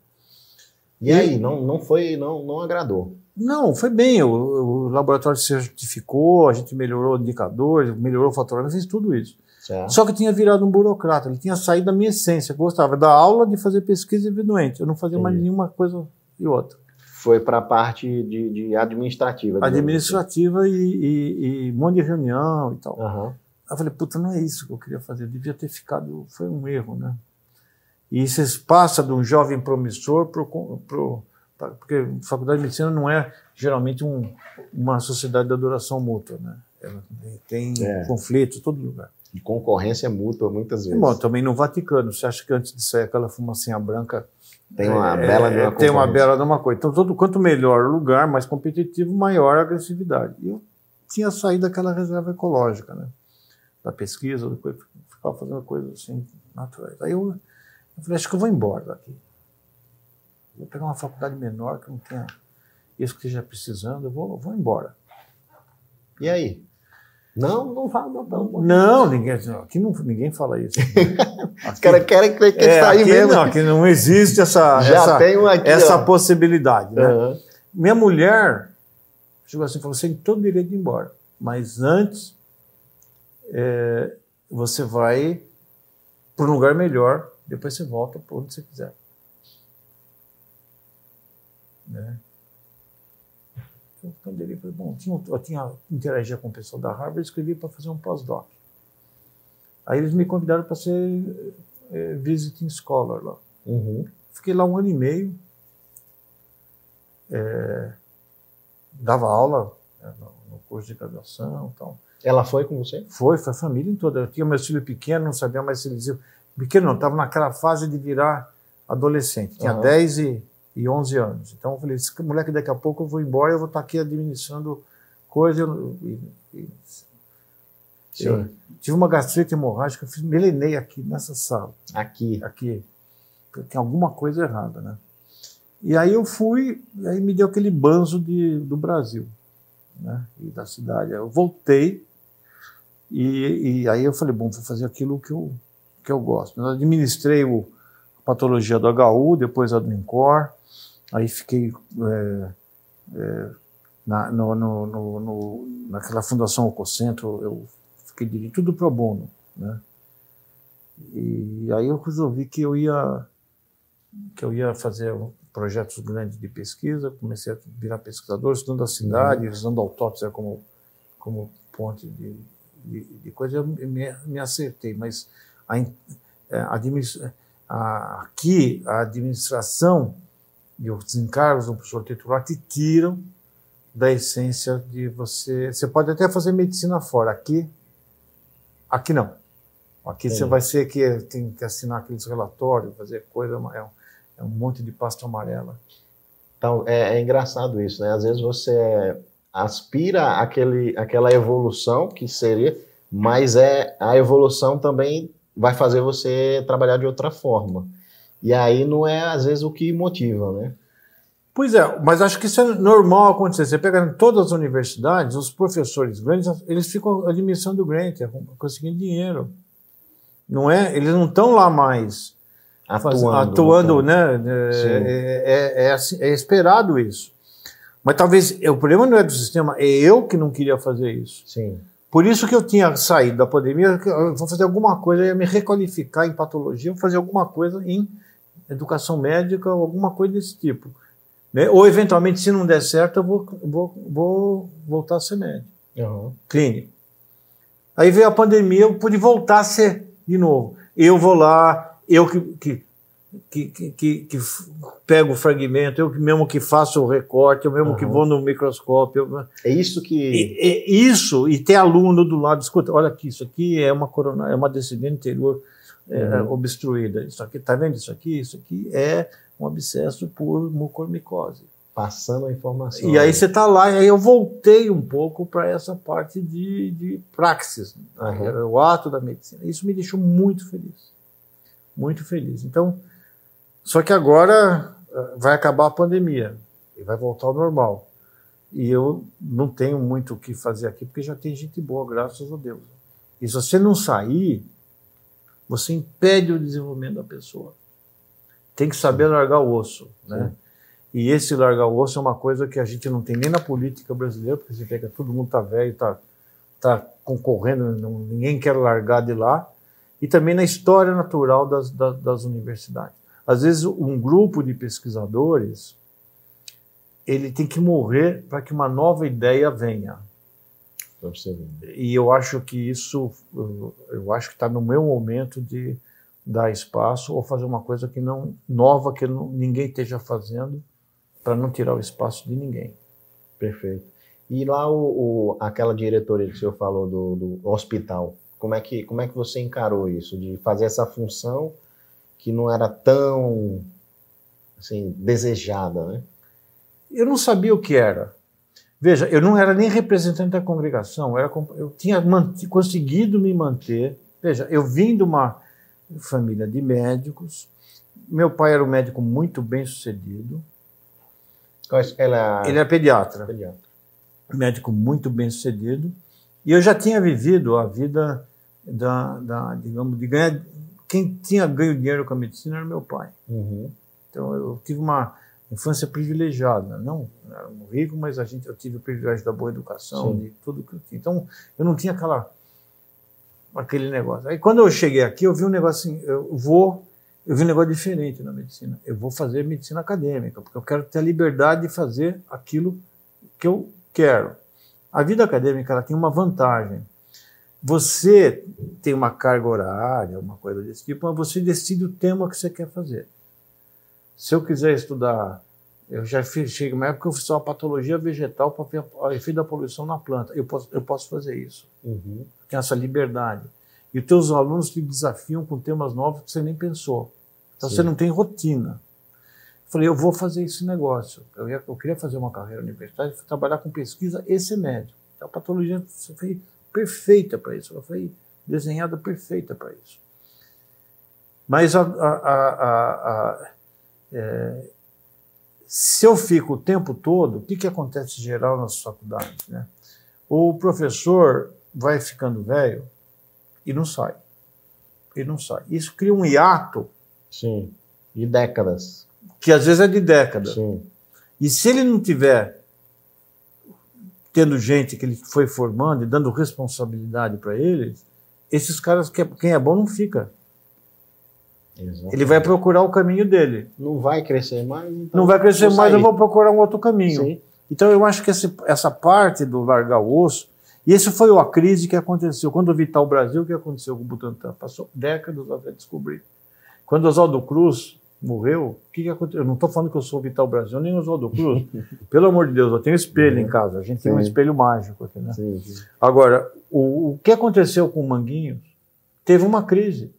E aí, não, não foi, não, não agradou. Não, foi bem. O, o laboratório se certificou, a gente melhorou indicadores, melhorou o faturamento, fez tudo isso. Certo? Só que tinha virado um burocrata, ele tinha saído da minha essência. Gostava da aula, de fazer pesquisa e ver doente. Eu não fazia mais Entendi. nenhuma coisa e outra. Foi para a parte de, de administrativa. Administrativa e, e, e um monte de reunião e tal. Aham. Aí eu falei, puta, não é isso que eu queria fazer, eu devia ter ficado, foi um erro, né? E você passa de um jovem promissor para pro, pra- porque faculdade de medicina não é geralmente um, uma sociedade de adoração mútua, né? Ela tem É. conflitos em todo lugar. De concorrência mútua, muitas vezes. Bom, também no Vaticano, você acha que antes de sair aquela fumacinha branca tem uma é, bela de uma tem uma bela de uma coisa. Então, todo, quanto melhor o lugar, mais competitivo, maior a agressividade. E eu tinha saído daquela reserva ecológica, né? Da pesquisa, depois ficava fazendo coisas assim, naturais. Aí eu, eu falei, acho que eu vou embora daqui. Vou pegar uma faculdade menor que não tenha isso que esteja precisando, eu vou, eu vou embora. E aí? Não, não fala, não. não. Não, ninguém, aqui não, ninguém fala isso. Os caras querem crer que É, está aí aqui mesmo. Não, aqui não existe essa, Já essa, tem um aqui. essa ó. possibilidade. Né? Aham. Minha mulher chegou assim e falou: você tem todo o direito de ir embora, mas antes é, você vai para um lugar melhor, depois você volta para onde você quiser. Né? Eu ponderei, falei, bom, tinha, eu tinha interagia com o pessoal da Harvard, escrevi para fazer um pós-doc. Aí eles me convidaram para ser é, visiting scholar lá. Uhum. Fiquei lá um ano e meio. É, dava aula né, no, no curso de graduação e tal. Ela foi com você? Foi, foi a família toda. Eu tinha meus filhos pequenos, não sabia mais se eles iam. Pequeno não, estava naquela fase de virar adolescente. Tinha Aham. 10 e, e 11 anos. Então eu falei: esse moleque daqui a pouco eu vou embora, eu vou estar aqui administrando coisa. E, e, eu tive uma gastrite hemorrágica, eu fiz, melenei aqui nessa sala Aqui. aqui, tem alguma coisa errada, né? E aí eu fui, e aí me deu aquele banzo de, do Brasil, né? E da cidade. Eu voltei e, e aí eu falei, bom, vou fazer aquilo que eu, que eu gosto. Eu administrei o, a patologia do HU, depois a do INCOR, aí fiquei é, é, na, no, no, no, naquela fundação Ococentro, eu fiquei dirigindo tudo pro bono, né? E aí eu resolvi que eu ia que eu ia fazer projetos grandes de pesquisa, comecei a virar pesquisador, estudando a cidade, usando a autópsia como como ponte de, de, de coisa, eu me, me acertei, mas a, é, a a- aqui a administração e os encargos do professor titular te tiram da essência de você. Você pode até fazer medicina fora. Aqui, aqui não. Aqui Sim. você vai ser que tem que assinar aqueles relatórios, fazer coisa, é um, é um monte de pasta amarela. Então, é, é, engraçado isso, né? Às vezes você aspira aquele, aquela evolução que seria, mas é a evolução também vai fazer você trabalhar de outra forma. E aí não é, às vezes, o que motiva, né? Pois é, mas acho que isso é normal acontecer. Você pega em todas as universidades, os professores grandes, eles ficam administrando grant, conseguindo dinheiro. Não é? Eles não estão lá mais atuando, atuando né? É, é, é, assim, é, esperado isso. Mas talvez o problema não é do sistema, é eu que não queria fazer isso. Sim. Por isso que eu tinha saído da pandemia, eu vou fazer alguma coisa, eu ia me requalificar em patologia, vou fazer alguma coisa em educação médica, alguma coisa desse tipo. Né? Ou, eventualmente, se não der certo, eu vou, vou, vou voltar a ser médico, uhum. clínico. Aí veio a pandemia, eu pude voltar a ser de novo. Eu vou lá, eu que, que que, que, que, pego o fragmento, eu mesmo que faço o recorte, eu mesmo uhum. que vou no microscópio. É isso que. É, isso, e ter aluno do lado, escuta, olha aqui, isso aqui é uma corona, é uma descendente anterior é, uhum. obstruída. Isso aqui, tá vendo isso aqui? Isso aqui é um abscesso por mucormicose. Passando a informação. E aí você está lá, e aí eu voltei um pouco para essa parte de, de praxis, uhum. o ato da medicina. Isso me deixou muito feliz. Muito feliz. Então, só que agora eh, vai acabar a pandemia e vai voltar ao normal. E eu não tenho muito o que fazer aqui, porque já tem gente boa, graças a Deus. E se você não sair, você impede o desenvolvimento da pessoa. Tem que saber largar o osso, né? E esse largar o osso é uma coisa que a gente não tem nem na política brasileira, porque você pega todo mundo tá velho, tá, tá concorrendo, não, ninguém quer largar de lá, e também na história natural das, das, das universidades. Às vezes, um grupo de pesquisadores ele tem que morrer para que uma nova ideia venha. E eu acho que isso, eu acho que está no meu momento de dar espaço ou fazer uma coisa que não nova que não, ninguém esteja fazendo para não tirar o espaço de ninguém. Perfeito. E lá o, o, aquela diretoria que o senhor falou do, do hospital, como é que como é que você encarou isso de fazer essa função que não era tão assim, desejada, né? Eu não sabia o que era. Veja, eu não era nem representante da congregação, eu, era, eu tinha conseguido me manter. Veja, eu vim de uma família de médicos, meu pai era um médico muito bem sucedido. Ela... Ele é pediatra. pediatra. Médico muito bem sucedido. E eu já tinha vivido a vida da, da digamos, de ganhar quem tinha ganho dinheiro com a medicina era meu pai. Uhum. Então eu tive uma infância privilegiada. Não era um rico, mas a gente, eu tive o privilégio da boa educação, Sim. de tudo que eu tinha. Então eu não tinha aquela aquele negócio. Aí quando eu cheguei aqui, eu vi um negócio assim, eu vou, eu vi um negócio diferente na medicina. Eu vou fazer medicina acadêmica, porque eu quero ter a liberdade de fazer aquilo que eu quero. A vida acadêmica ela tem uma vantagem. Você tem uma carga horária, uma coisa desse tipo, mas você decide o tema que você quer fazer. Se eu quiser estudar, eu já fiz, chega uma época que eu fiz só patologia vegetal para ver o efeito da poluição na planta. Eu posso, eu posso fazer isso. Uhum. Tenho essa liberdade. E os teus alunos te desafiam com temas novos que você nem pensou. Então Sim. você não tem rotina. Eu falei, eu vou fazer esse negócio. Eu, ia, eu queria fazer uma carreira universitária, trabalhar com pesquisa e ser médico. Então, a patologia, fez perfeita para isso, ela foi desenhada perfeita para isso. Mas a, a, a, é, se eu fico o tempo todo, o que, que acontece em geral nas faculdades? Né? O professor vai ficando velho e não sai. E não sai. Isso cria um hiato. Sim, de décadas. Que às vezes é de décadas. Sim. E se ele não tiver tendo gente que ele foi formando e dando responsabilidade para eles, esses caras, quem é bom não fica. Exatamente. Ele vai procurar o caminho dele. Não vai crescer mais. Então não vai crescer mais, eu vou procurar um outro caminho. Sim. Então eu acho que esse, essa parte do largar o osso, e esse foi a crise que aconteceu. Quando o Vital Brasil, o que aconteceu com o Butantan? Passou décadas até descobrir. Quando Oswaldo Cruz morreu, o que, que aconteceu? Eu não estou falando que eu sou o Vital Brasil nem o Oswaldo Cruz. Pelo amor de Deus, eu tenho espelho uhum. em casa. A gente sim. tem um espelho mágico aqui, né? Sim, sim. Agora, o, o que aconteceu com o Manguinhos teve uma crise.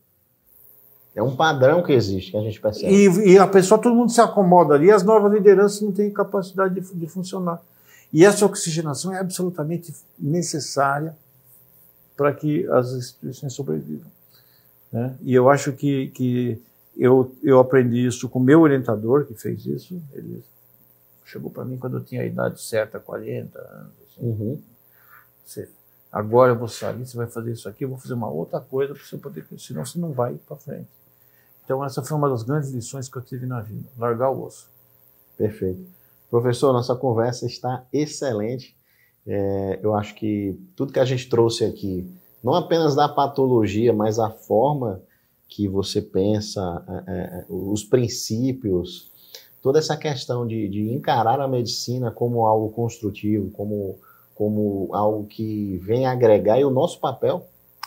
É um padrão que existe, que a gente percebe. E, e a pessoa, todo mundo se acomoda ali, as novas lideranças não têm capacidade de, de funcionar. E essa oxigenação é absolutamente necessária para que as instituições sobrevivam. Né? E eu acho que, que eu, eu aprendi isso com o meu orientador, que fez isso. Ele chegou para mim quando eu tinha a idade certa, 40 anos. Assim. Uhum. Você, agora eu vou sair, você vai fazer isso aqui, eu vou fazer uma outra coisa para você poder, senão você não vai para frente. Então, essa foi uma das grandes lições que eu tive na vida: largar o osso. Perfeito. Professor, nossa conversa está excelente. É, eu acho que tudo que a gente trouxe aqui, não apenas da patologia, mas a forma que você pensa, é, é, os princípios, toda essa questão de, de, encarar a medicina como algo construtivo, como, como algo que vem agregar, e o nosso papel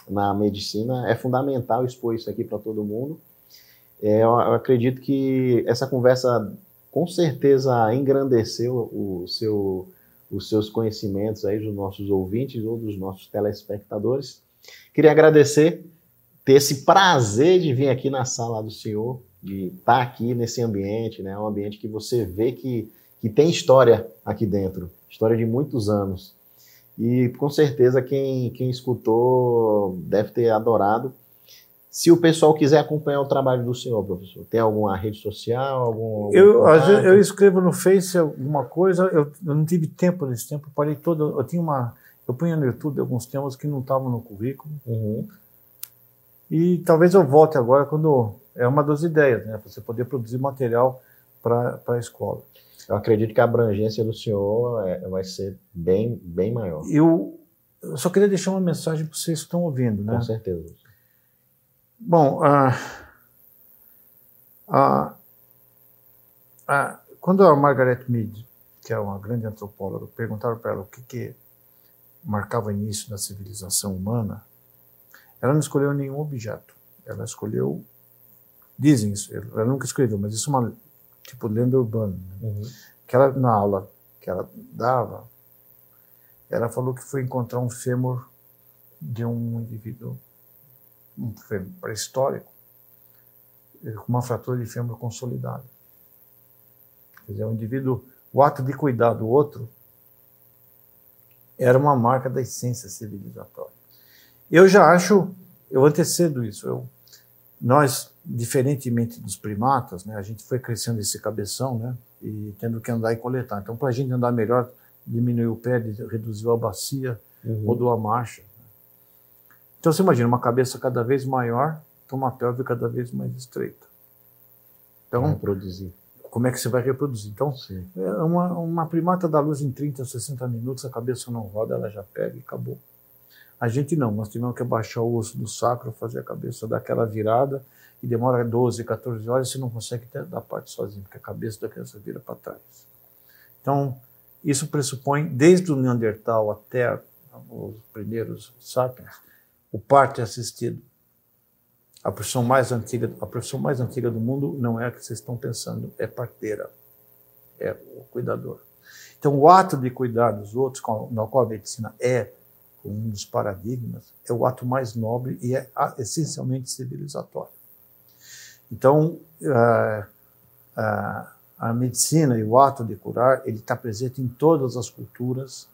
na medicina é fundamental expor isso aqui para todo mundo. É, eu, acredito que essa conversa com certeza engrandeceu o seu, os seus conhecimentos aí dos nossos ouvintes ou dos nossos telespectadores. Queria agradecer ter esse prazer de vir aqui na sala do senhor, de estar aqui nesse ambiente, né? Um ambiente que você vê que, que tem história aqui dentro, história de muitos anos. E com certeza quem, quem escutou deve ter adorado. Se o pessoal quiser acompanhar o trabalho do senhor, professor, tem alguma rede social? Algum, algum eu, eu escrevo no Face alguma coisa, eu, eu, não tive tempo nesse tempo, parei todo. Eu tinha uma. Eu punha no YouTube alguns temas que não estavam no currículo. Uhum. E talvez eu volte agora quando. É uma das ideias, né? Você poder produzir material para a escola. Eu acredito que a abrangência do senhor é, vai ser bem, bem maior. Eu, eu só queria deixar uma mensagem para vocês que estão ouvindo, né? Com certeza. Bom, a, a, a, quando a Margaret Mead, que é uma grande antropóloga, perguntaram para ela o que, que marcava o início da civilização humana, ela não escolheu nenhum objeto. Ela escolheu, dizem isso, ela nunca escreveu, mas isso é uma tipo lenda urbana. Né? Uhum. Que ela, na aula que ela dava, ela falou que foi encontrar um fêmur de um indivíduo um fêmur pré-histórico, com uma fratura de fêmur consolidada. Quer dizer, o indivíduo, o ato de cuidar do outro era uma marca da essência civilizatória. Eu já acho, eu antecedo isso. Eu, nós, diferentemente dos primatas, né, a gente foi crescendo esse cabeção, né, e tendo que andar e coletar. Então, para a gente andar melhor, diminuiu o pé, reduziu a bacia, uhum. mudou a marcha. Então você imagina uma cabeça cada vez maior com uma pelve cada vez mais estreita. Então, reproduzir. Como é que você vai reproduzir? Então, Sim. É uma, uma primata dá luz em 30, 60 minutos, a cabeça não roda, ela já pega e acabou. A gente não, nós tivemos que abaixar o osso do sacro, fazer a cabeça dar aquela virada e demora 12, 14 horas você não consegue dar parte sozinho, porque a cabeça da criança vira para trás. Então, isso pressupõe, desde o Neandertal até os primeiros sapiens, o parto é assistido. A profissão mais antiga, a profissão mais antiga do mundo não é a que vocês estão pensando, é parteira, é o cuidador. Então, o ato de cuidar dos outros, na qual a medicina é um dos paradigmas, é o ato mais nobre e é essencialmente civilizatório. Então, a, a, a medicina e o ato de curar, ele está presente em todas as culturas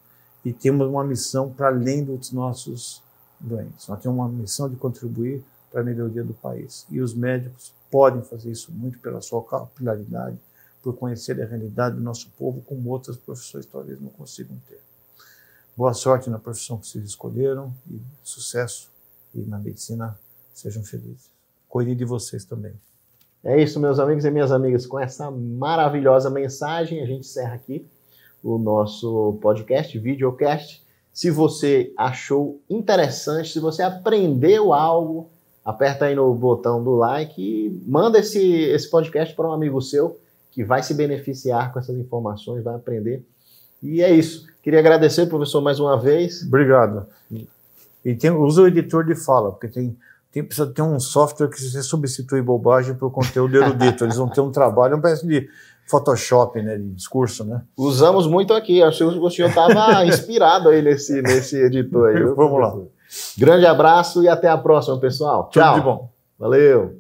e temos uma missão para além dos nossos doentes. Nós temos uma missão de contribuir para a melhoria do país. E os médicos podem fazer isso muito pela sua capilaridade, por conhecer a realidade do nosso povo, como outras profissões talvez não consigam ter. Boa sorte na profissão que vocês escolheram e sucesso. E na medicina, sejam felizes. Cuide de vocês também. É isso, meus amigos e minhas amigas. Com essa maravilhosa mensagem, a gente encerra aqui o nosso podcast, videocast. Se você achou interessante, se você aprendeu algo, aperta aí no botão do like e manda esse, esse podcast para um amigo seu que vai se beneficiar com essas informações, vai aprender. E é isso. Queria agradecer, professor, mais uma vez. Obrigado. E tem, usa o editor de fala, porque tem tem, precisa ter um software que você substitui bobagem por conteúdo erudito. Eles vão ter um trabalho, um pedaço de Photoshop, né, de discurso, né? Usamos muito aqui. Acho que o senhor estava inspirado aí nesse, nesse editor aí. Vamos lá. Grande abraço e até a próxima, pessoal. Tudo Tchau. de bom. Valeu.